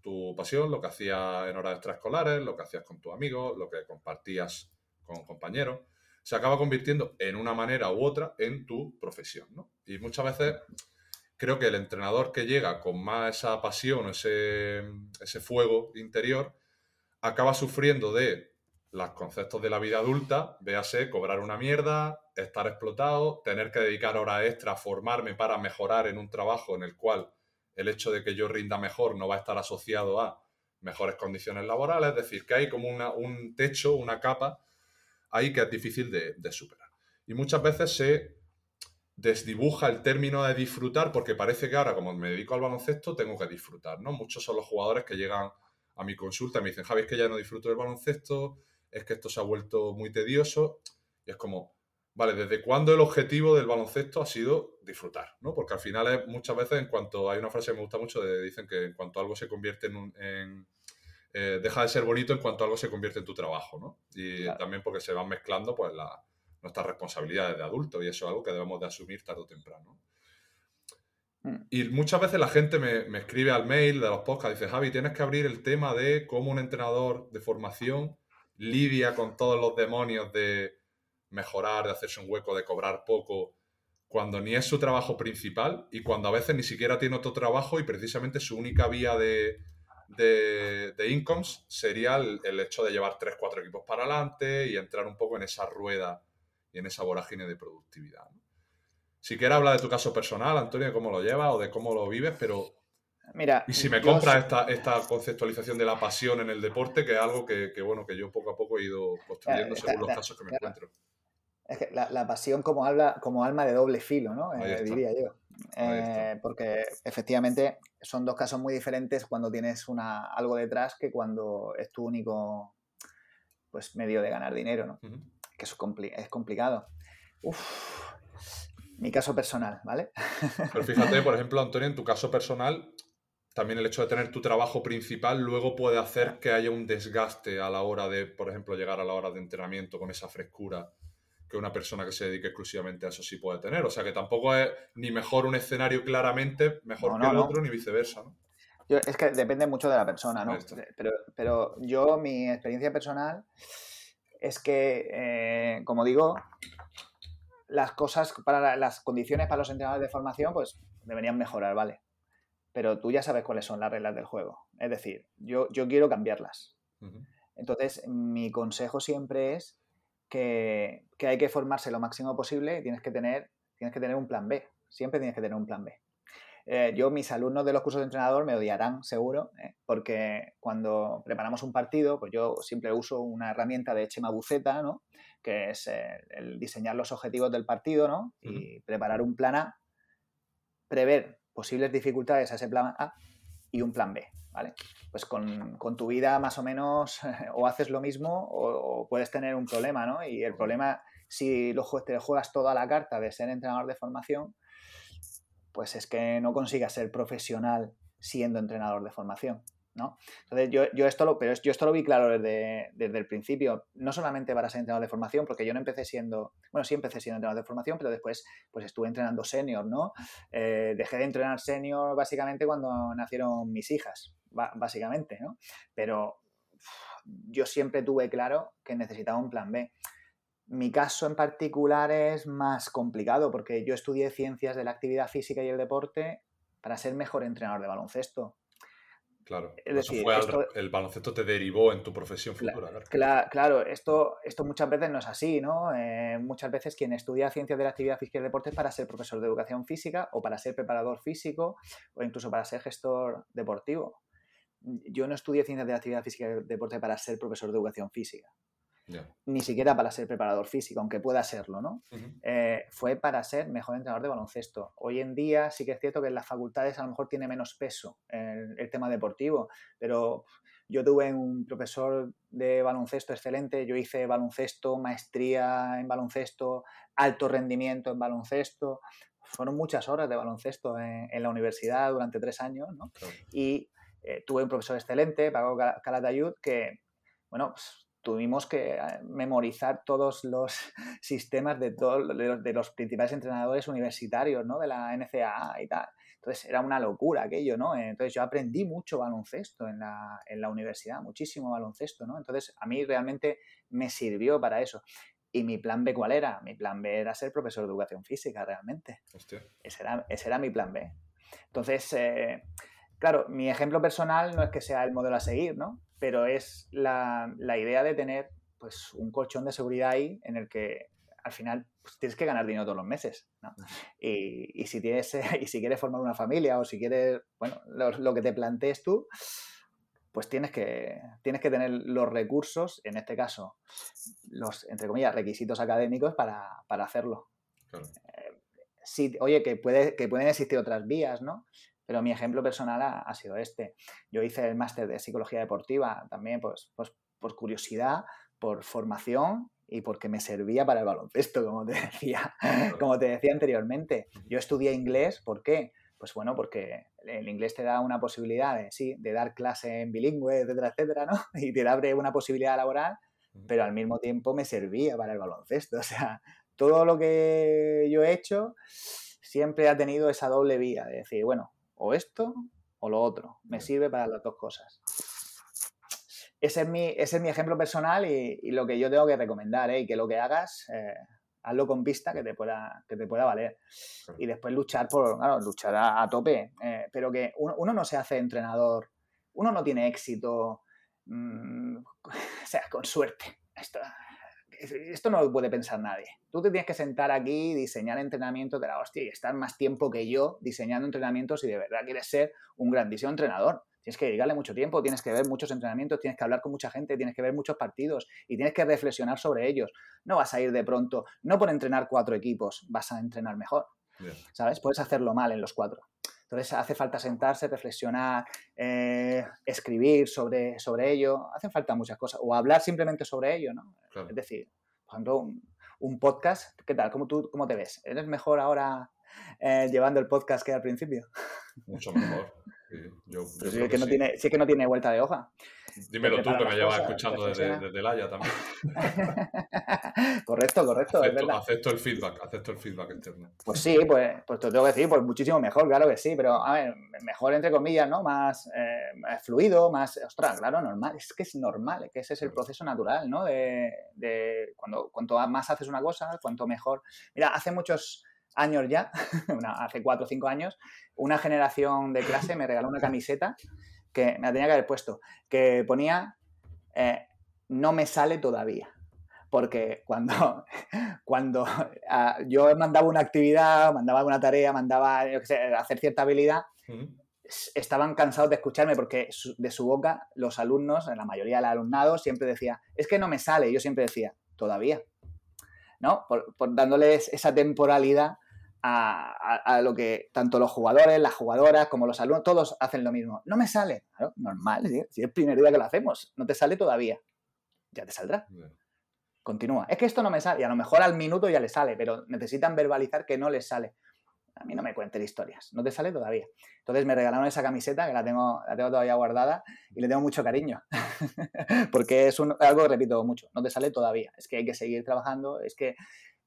tu pasión, lo que hacías en horas extraescolares, lo que hacías con tus amigos, lo que compartías con compañeros, se acaba convirtiendo en una manera u otra en tu profesión. Y muchas veces creo que el entrenador que llega con más esa pasión, ese, ese fuego interior, acaba sufriendo de los conceptos de la vida adulta, véase cobrar una mierda, estar explotado, tener que dedicar horas extra a formarme para mejorar en un trabajo en el cual el hecho de que yo rinda mejor no va a estar asociado a mejores condiciones laborales, es decir, que hay como un techo, una capa ahí que es difícil de, de superar. Y muchas veces se desdibuja el término de disfrutar porque parece que ahora, como me dedico al baloncesto, tengo que disfrutar, ¿no? Muchos son los jugadores que llegan a mi consulta y me dicen, Javi, es que ya no disfruto del baloncesto, es que esto se ha vuelto muy tedioso. Y es como, vale, ¿desde cuándo el objetivo del baloncesto ha sido disfrutar? ¿no? Porque al final es muchas veces en cuanto, hay una frase que me gusta mucho, de, dicen que en cuanto algo se convierte en, eh, deja de ser bonito en cuanto algo se convierte en tu trabajo, ¿no? Y también porque se van mezclando pues nuestras responsabilidades de adulto y eso es algo que debemos de asumir tarde o temprano. Mm. Y muchas veces la gente me, me, escribe al mail de los podcasts, dice, Javi, tienes que abrir el tema de cómo un entrenador de formación lidia con todos los demonios de mejorar, de hacerse un hueco, de cobrar poco, cuando ni es su trabajo principal y cuando a veces ni siquiera tiene otro trabajo y precisamente su única vía de, de, incomes sería el, hecho de llevar 3, 4 equipos para adelante y entrar un poco en esa rueda y en esa vorágine de productividad. Si quieres hablar de tu caso personal, Antonio, de cómo lo llevas o de cómo lo vives, pero... Mira, y si me compras esta, esta, conceptualización de la pasión en el deporte, que es algo que, bueno, que yo poco a poco he ido construyendo según los casos que me encuentro. Es que la, pasión como, habla, como alma de doble filo, ¿no? Eh, diría yo. Eh, porque efectivamente son dos casos muy diferentes cuando tienes una, algo detrás que cuando es tu único pues, medio de ganar dinero, ¿no? Que es, es complicado. Uf, mi caso personal, ¿vale? Pero fíjate, por ejemplo, Antonio, en tu caso personal, también el hecho de tener tu trabajo principal luego puede hacer que haya un desgaste a la hora de, por ejemplo, llegar a la hora de entrenamiento con esa frescura que una persona que se dedique exclusivamente a eso sí puede tener. O sea que tampoco es ni mejor un escenario claramente mejor que el otro, ni viceversa. ¿no? es que depende mucho de la persona, ¿no? Pero, pero, yo, mi experiencia personal es que, eh, como digo, las cosas para las condiciones para los entrenadores de formación, pues deberían mejorar, ¿vale? Pero tú ya sabes cuáles son las reglas del juego. Es decir, yo, yo quiero cambiarlas. Entonces, mi consejo siempre es que, hay que formarse lo máximo posible y tienes que tener, tienes que tener un plan B. Siempre tienes que tener un plan B. Eh, yo, mis alumnos de los cursos de entrenador me odiarán, seguro, ¿eh? porque cuando preparamos un partido, pues yo siempre uso una herramienta de Chema Buceta, ¿no? que es el diseñar los objetivos del partido ¿no? y preparar un plan A, prever posibles dificultades a ese plan A y un plan B. ¿vale? Pues con, tu vida más o menos o haces lo mismo o, puedes tener un problema, ¿no? Y el problema, si lo, te juegas toda la carta de ser entrenador de formación, pues es que no consigas ser profesional siendo entrenador de formación. ¿No? Entonces, yo, yo, esto lo, pero yo esto lo vi claro desde, el principio, no solamente para ser entrenador de formación, porque yo no empecé siendo, bueno, sí empecé siendo entrenador de formación, pero después pues estuve entrenando senior, ¿no? Eh, dejé de entrenar senior básicamente cuando nacieron mis hijas, básicamente, ¿no? Pero yo siempre tuve claro que necesitaba un plan B. Mi caso en particular es más complicado porque yo estudié ciencias de la actividad física y el deporte para ser mejor entrenador de baloncesto Claro, el baloncesto te derivó en tu profesión futura. Claro, claro, esto, esto muchas veces no es así, ¿no? Eh, muchas veces quien estudia ciencias de la actividad física y deporte es para ser profesor de educación física o para ser preparador físico o incluso para ser gestor deportivo. Yo no estudié ciencias de la actividad física y deporte para ser profesor de educación física. Ni siquiera para ser preparador físico, aunque pueda serlo, ¿no? Eh, fue para ser mejor entrenador de baloncesto. Hoy en día sí que es cierto que en las facultades a lo mejor tiene menos peso el, el tema deportivo, pero yo tuve un profesor de baloncesto excelente, yo hice baloncesto, maestría en baloncesto, alto rendimiento en baloncesto, fueron muchas horas de baloncesto en, la universidad durante tres años, ¿no? Y eh, tuve un profesor excelente, Paco Calatayud, que, bueno, pues, tuvimos que eh, memorizar todos los sistemas de, todos de, los, principales entrenadores universitarios, ¿no? De la NCAA y tal. Entonces era una locura aquello, ¿no? Entonces yo aprendí mucho baloncesto en la, en la universidad, muchísimo baloncesto, ¿no? Entonces a mí realmente me sirvió para eso. ¿Y mi plan B cuál era? Mi plan B era ser profesor de educación física, realmente. Ese era, ese era mi plan B. Entonces, eh, claro, mi ejemplo personal no es que sea el modelo a seguir, ¿no? Pero es la, idea de tener pues, un colchón de seguridad ahí en el que al final pues, tienes que ganar dinero todos los meses. ¿no? Y, si tienes, y si quieres formar una familia o si quieres, bueno, lo, que te plantees tú, pues tienes que, tienes que tener los recursos, en este caso, los, entre comillas, requisitos académicos para, hacerlo. Eh, oye, que, puede, que pueden existir otras vías, ¿no? Pero mi ejemplo personal ha, sido este. Yo hice el máster de psicología deportiva también pues, pues, por curiosidad, por formación y porque me servía para el baloncesto, como te decía, como te decía anteriormente. Yo estudié inglés, ¿por qué? Pues bueno, porque el inglés te da una posibilidad de, sí, de dar clase en bilingüe, etcétera, etcétera, ¿no? Y te abre una posibilidad laboral, pero al mismo tiempo me servía para el baloncesto. O sea, todo lo que yo he hecho siempre ha tenido esa doble vía de decir, bueno, o esto o lo otro. Me sirve para las dos cosas. Ese es mi, ese es mi ejemplo personal y, lo que yo tengo que recomendar, ¿eh? y que lo que hagas, eh, hazlo con vista que te pueda, que te pueda valer. Y después luchar por, claro, luchar a, tope, eh, pero que uno, no se hace entrenador, uno no tiene éxito, mm, o sea, con suerte. Esto, esto no lo puede pensar nadie. Tú te tienes que sentar aquí, diseñar entrenamientos de la hostia y estar más tiempo que yo diseñando entrenamientos y de verdad quieres ser un grandísimo entrenador. Tienes que dedicarle mucho tiempo, tienes que ver muchos entrenamientos, tienes que hablar con mucha gente, tienes que ver muchos partidos y tienes que reflexionar sobre ellos. No vas a ir de pronto, no por entrenar cuatro equipos, vas a entrenar mejor. ¿Sabes? Puedes hacerlo mal en los cuatro. Entonces hace falta sentarse, reflexionar, eh, escribir sobre, sobre ello, hacen falta muchas cosas, o hablar simplemente sobre ello, ¿no? Es decir, por ejemplo, un, podcast, ¿qué tal? ¿Cómo, tú, ¿Cómo te ves? ¿Eres mejor ahora eh, llevando el podcast que al principio? Mucho mejor. Sí, que no Tiene, sí que no tiene vuelta de hoja. Dímelo tú, que me llevas escuchando desde, desde el Haya también. correcto, correcto. Acepto, el feedback, acepto el feedback externo. Pues sí, pues, pues te tengo que decir, pues muchísimo mejor, claro que sí, pero a ver, mejor entre comillas, ¿no? Más eh, fluido, más, ostras, claro, normal, es que es normal, que ese es el proceso natural, ¿no? De, de cuando cuanto más haces una cosa, cuanto mejor. Mira, hace muchos años ya, hace cuatro o cinco años, una generación de clase me regaló una camiseta que me la tenía que haber puesto, que ponía eh, no me sale todavía. Porque cuando, cuando ah, yo mandaba una actividad, mandaba una tarea, mandaba yo hacer cierta habilidad, estaban cansados de escucharme porque de su boca los alumnos, la mayoría del alumnado, siempre decía, es que no me sale. yo siempre decía, todavía. ¿No? por dándoles esa temporalidad a, lo que tanto los jugadores, las jugadoras, como los alumnos, todos hacen lo mismo. No me sale. normal, si es el primer día que lo hacemos, no te sale todavía. Ya te saldrá. Continúa. Es que esto no me sale. Y a lo mejor al minuto ya le sale, pero necesitan verbalizar que no les sale. A mí no me cuenten historias, no te sale todavía. Entonces me regalaron esa camiseta que la tengo, la tengo todavía guardada y le tengo mucho cariño. Porque es algo que repito mucho, no te sale todavía. Es que hay que seguir trabajando, es que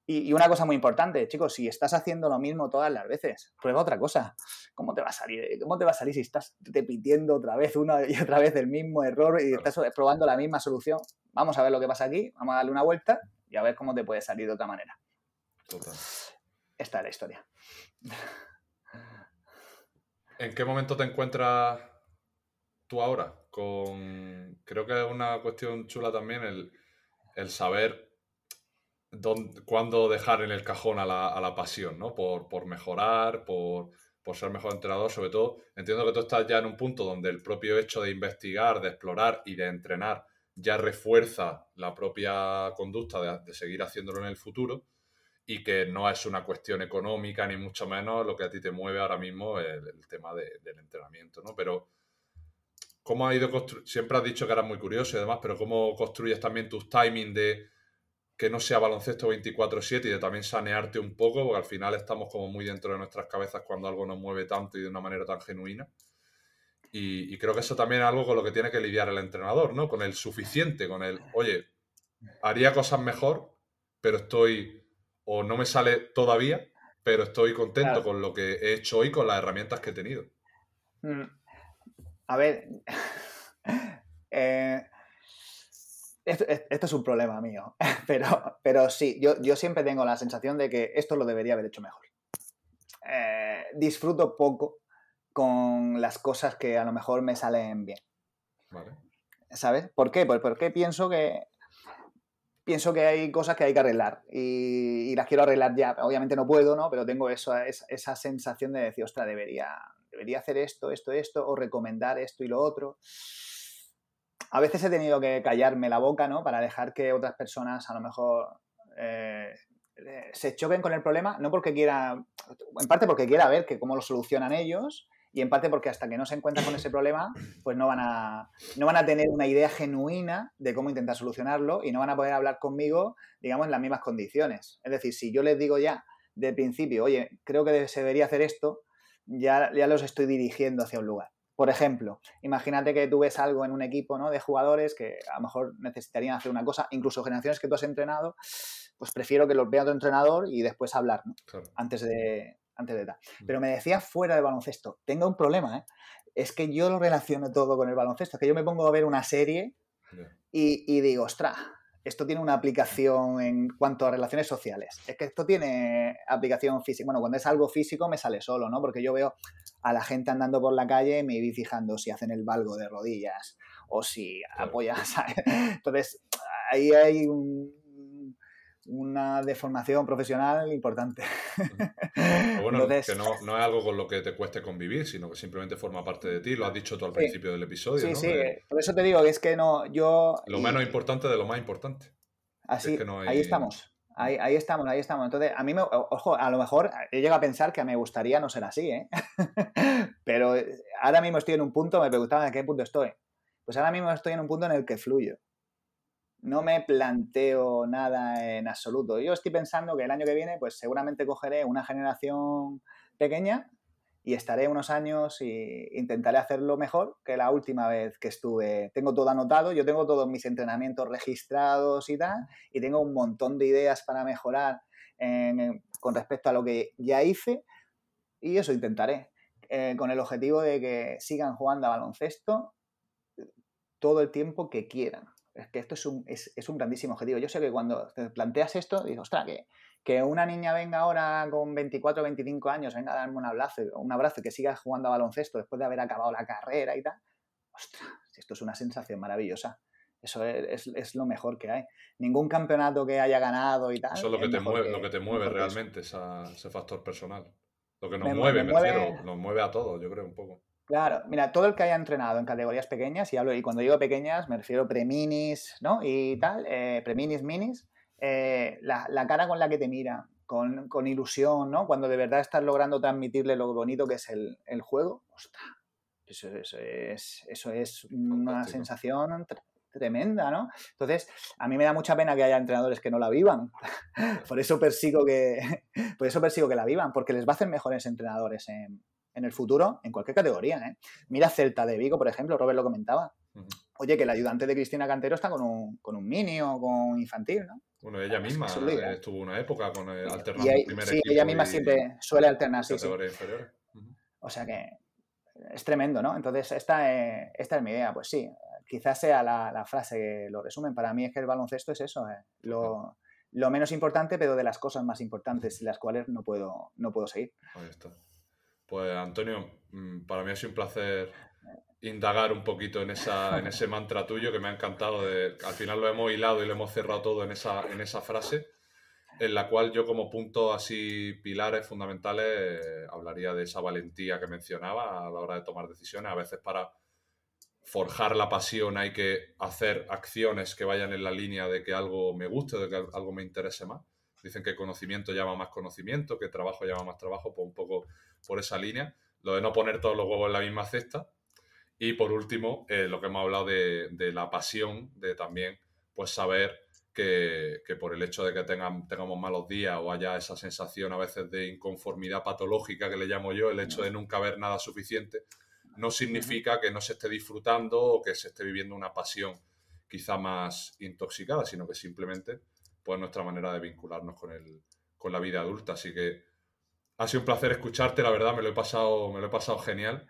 y, una cosa muy importante, chicos, si estás haciendo lo mismo todas las veces, prueba otra cosa. ¿Cómo te va a salir? ¿Cómo te va a salir si estás repitiendo otra vez una y otra vez el mismo error y estás probando la misma solución? Vamos a ver lo que pasa aquí, vamos a darle una vuelta y a ver cómo te puede salir de otra manera. Total. Esta es la historia. ¿En qué momento te encuentras tú ahora? Con creo que es una cuestión chula también el, el saber cuándo dejar en el cajón a la, pasión, ¿no? Por, mejorar, por, ser mejor entrenador, sobre todo. Entiendo que tú estás ya en un punto donde el propio hecho de investigar, de explorar y de entrenar ya refuerza la propia conducta de, seguir haciéndolo en el futuro y que no es una cuestión económica ni mucho menos lo que a ti te mueve ahora mismo el, tema del entrenamiento, ¿no? Pero ¿cómo ha ido Siempre has dicho que eras muy curioso y demás, pero ¿cómo construyes también tus timing de que no sea baloncesto 24/7 y de también sanearte un poco, porque al final estamos como muy dentro de nuestras cabezas cuando algo nos mueve tanto y de una manera tan genuina. Y, creo que eso también es algo con lo que tiene que lidiar el entrenador, ¿no? Con el suficiente, con el, oye, haría cosas mejor, pero estoy, o no me sale todavía, pero estoy contento con lo que he hecho hoy, con las herramientas que he tenido. Mm. A ver, eh, esto, es un problema mío, pero, pero sí, yo, yo, siempre tengo la sensación de que esto lo debería haber hecho mejor. Eh, disfruto poco con las cosas que a lo mejor me salen bien. ¿Sabes? ¿Por qué? Pues porque pienso que pienso que hay cosas que hay que arreglar y, las quiero arreglar ya. Obviamente no puedo, ¿no? Pero tengo eso, esa sensación de decir, ostras, debería, debería hacer esto, esto, esto, o recomendar esto y lo otro a veces he tenido que callarme la boca, ¿no? Para dejar que otras personas a lo mejor eh, se choquen con el problema, no porque quiera, en parte porque quiera ver que cómo lo solucionan ellos y en parte porque hasta que no se encuentran con ese problema, pues no van a, no van a tener una idea genuina de cómo intentar solucionarlo y no van a poder hablar conmigo, digamos, en las mismas condiciones. Es decir, si yo les digo ya de principio, oye, creo que se debería hacer esto, ya, ya los estoy dirigiendo hacia un lugar. Por ejemplo, imagínate que tú ves algo en un equipo ¿no? de jugadores que a lo mejor necesitarían hacer una cosa, incluso generaciones que tú has entrenado, pues prefiero que los vea tu entrenador y después hablar, ¿no? Antes de, antes de tal. Mm. Pero me decía fuera del baloncesto, tengo un problema, ¿eh? Es que yo lo relaciono todo con el baloncesto, es que yo me pongo a ver una serie y, y digo, ostras, esto tiene una aplicación en cuanto a relaciones sociales. Es que esto tiene aplicación física. Bueno, cuando es algo físico me sale solo, ¿no? Porque yo veo a la gente andando por la calle y me voy fijando si hacen el valgo de rodillas o si apoyas. Entonces, ahí hay una deformación profesional importante. bueno, que no, no, es algo con lo que te cueste convivir, sino que simplemente forma parte de ti. Lo has dicho tú al principio del episodio. Sí, sí, por eso te digo que es que no, yo... Lo menos importante de lo más importante. Así, ahí estamos. Ahí, ahí, estamos, ahí estamos. Entonces, a mí me, ojo, a lo mejor he llegado a pensar que me gustaría no ser así, ¿eh? Pero ahora mismo estoy en un punto, me preguntaban en qué punto estoy. Pues ahora mismo estoy en un punto en el que fluyo no me planteo nada en absoluto. Yo estoy pensando que el año que viene, pues seguramente cogeré una generación pequeña y estaré unos años y intentaré hacerlo mejor que la última vez que estuve. Tengo todo anotado, yo tengo todos mis entrenamientos registrados y tal, y tengo un montón de ideas para mejorar con respecto a lo que ya hice, y eso intentaré, eh, con el objetivo de que sigan jugando a baloncesto todo el tiempo que quieran es que esto es un, es, es un grandísimo objetivo. Yo sé que cuando te planteas esto, dices, ostras, que, que una niña venga ahora con 24 o 25 años, venga a darme un abrazo, un abrazo y que siga jugando a baloncesto después de haber acabado la carrera y tal, ostras, esto es una sensación maravillosa. Eso es, es, lo mejor que hay. Ningún campeonato que haya ganado y tal. Eso es lo que, te mueve, lo que te mueve realmente, ese factor personal. Lo que nos mueve, me, refiero, nos mueve a todos, yo creo, un poco. Claro, mira, todo el que haya entrenado en categorías pequeñas, y hablo, y cuando digo pequeñas me refiero preminis, ¿no? Y tal, eh, preminis, minis, eh, la, cara con la que te mira, con, ilusión, ¿no? Cuando de verdad estás logrando transmitirle lo bonito que es el, juego, ostras, eso, es, eso es una sensación tremenda, ¿no? Entonces, a mí me da mucha pena que haya entrenadores que no la vivan. por eso persigo que, por eso persigo que la vivan, porque les va a hacer mejores entrenadores en, en el futuro en cualquier categoría. ¿eh? Mira Celta de Vigo, por ejemplo, Robert lo comentaba. Oye, que el ayudante de Cristina Cantero está con un, con un mini o con infantil, ¿no? Bueno, ella misma estuvo una época con el alternando y Sí, ella misma siempre suele alternar, sí, O sea que es tremendo, ¿no? Entonces, esta es, esta es mi idea. Pues sí, quizás sea la, frase que lo resumen. Para mí es que el baloncesto es eso, ¿eh? lo, lo, menos importante, pero de las cosas más importantes, las cuales no puedo, no puedo seguir. Ahí está. Pues Antonio, mm, para mí ha sido un placer indagar un poquito en, esa, en ese mantra tuyo que me ha encantado. De, al final lo hemos hilado y lo hemos cerrado todo en esa, en esa frase, en la cual yo como punto así pilares fundamentales eh, hablaría de esa valentía que mencionaba a la hora de tomar decisiones. A veces para forjar la pasión hay que hacer acciones que vayan en la línea de que algo me guste, de que algo me interese más. Dicen que conocimiento llama más conocimiento, que trabajo llama más trabajo, pues un poco por esa línea. Lo de no poner todos los huevos en la misma cesta. Y por último, eh, lo que hemos hablado de, la pasión, de también pues saber que, por el hecho de que tengan, tengamos malos días o haya esa sensación a veces de inconformidad patológica que le llamo yo, el hecho de nunca ver nada suficiente, no significa que no se esté disfrutando o que se esté viviendo una pasión quizá más intoxicada, sino que simplemente pues nuestra manera de vincularnos con, el, con la vida adulta. Así que ha sido un placer escucharte, la verdad, me lo he pasado, me lo he pasado genial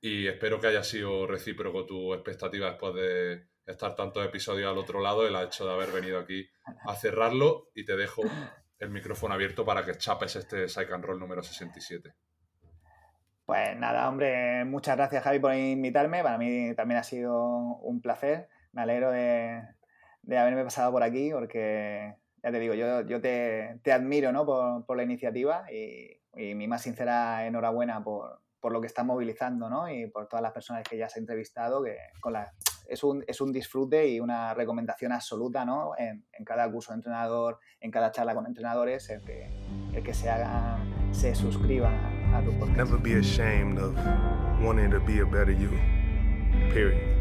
y espero que haya sido recíproco tu expectativa después de estar tantos episodios al otro lado, el hecho de haber venido aquí a cerrarlo y te dejo el micrófono abierto para que chapes este Psych and Roll número 67. Pues nada, hombre, muchas gracias Javi por invitarme, para mí también ha sido un placer, me alegro de, de haberme pasado por aquí, porque ya te digo, yo, yo te, te admiro ¿no? por, por, la iniciativa y, y, mi más sincera enhorabuena por, por, lo que estás movilizando ¿no? y por todas las personas que ya has entrevistado, que con la, es, un, es un disfrute y una recomendación absoluta ¿no? en, en, cada curso de entrenador, en cada charla con entrenadores, el que, el que se haga, se suscriban a, a tu podcast. Never be ashamed of wanting to be a better you. Period.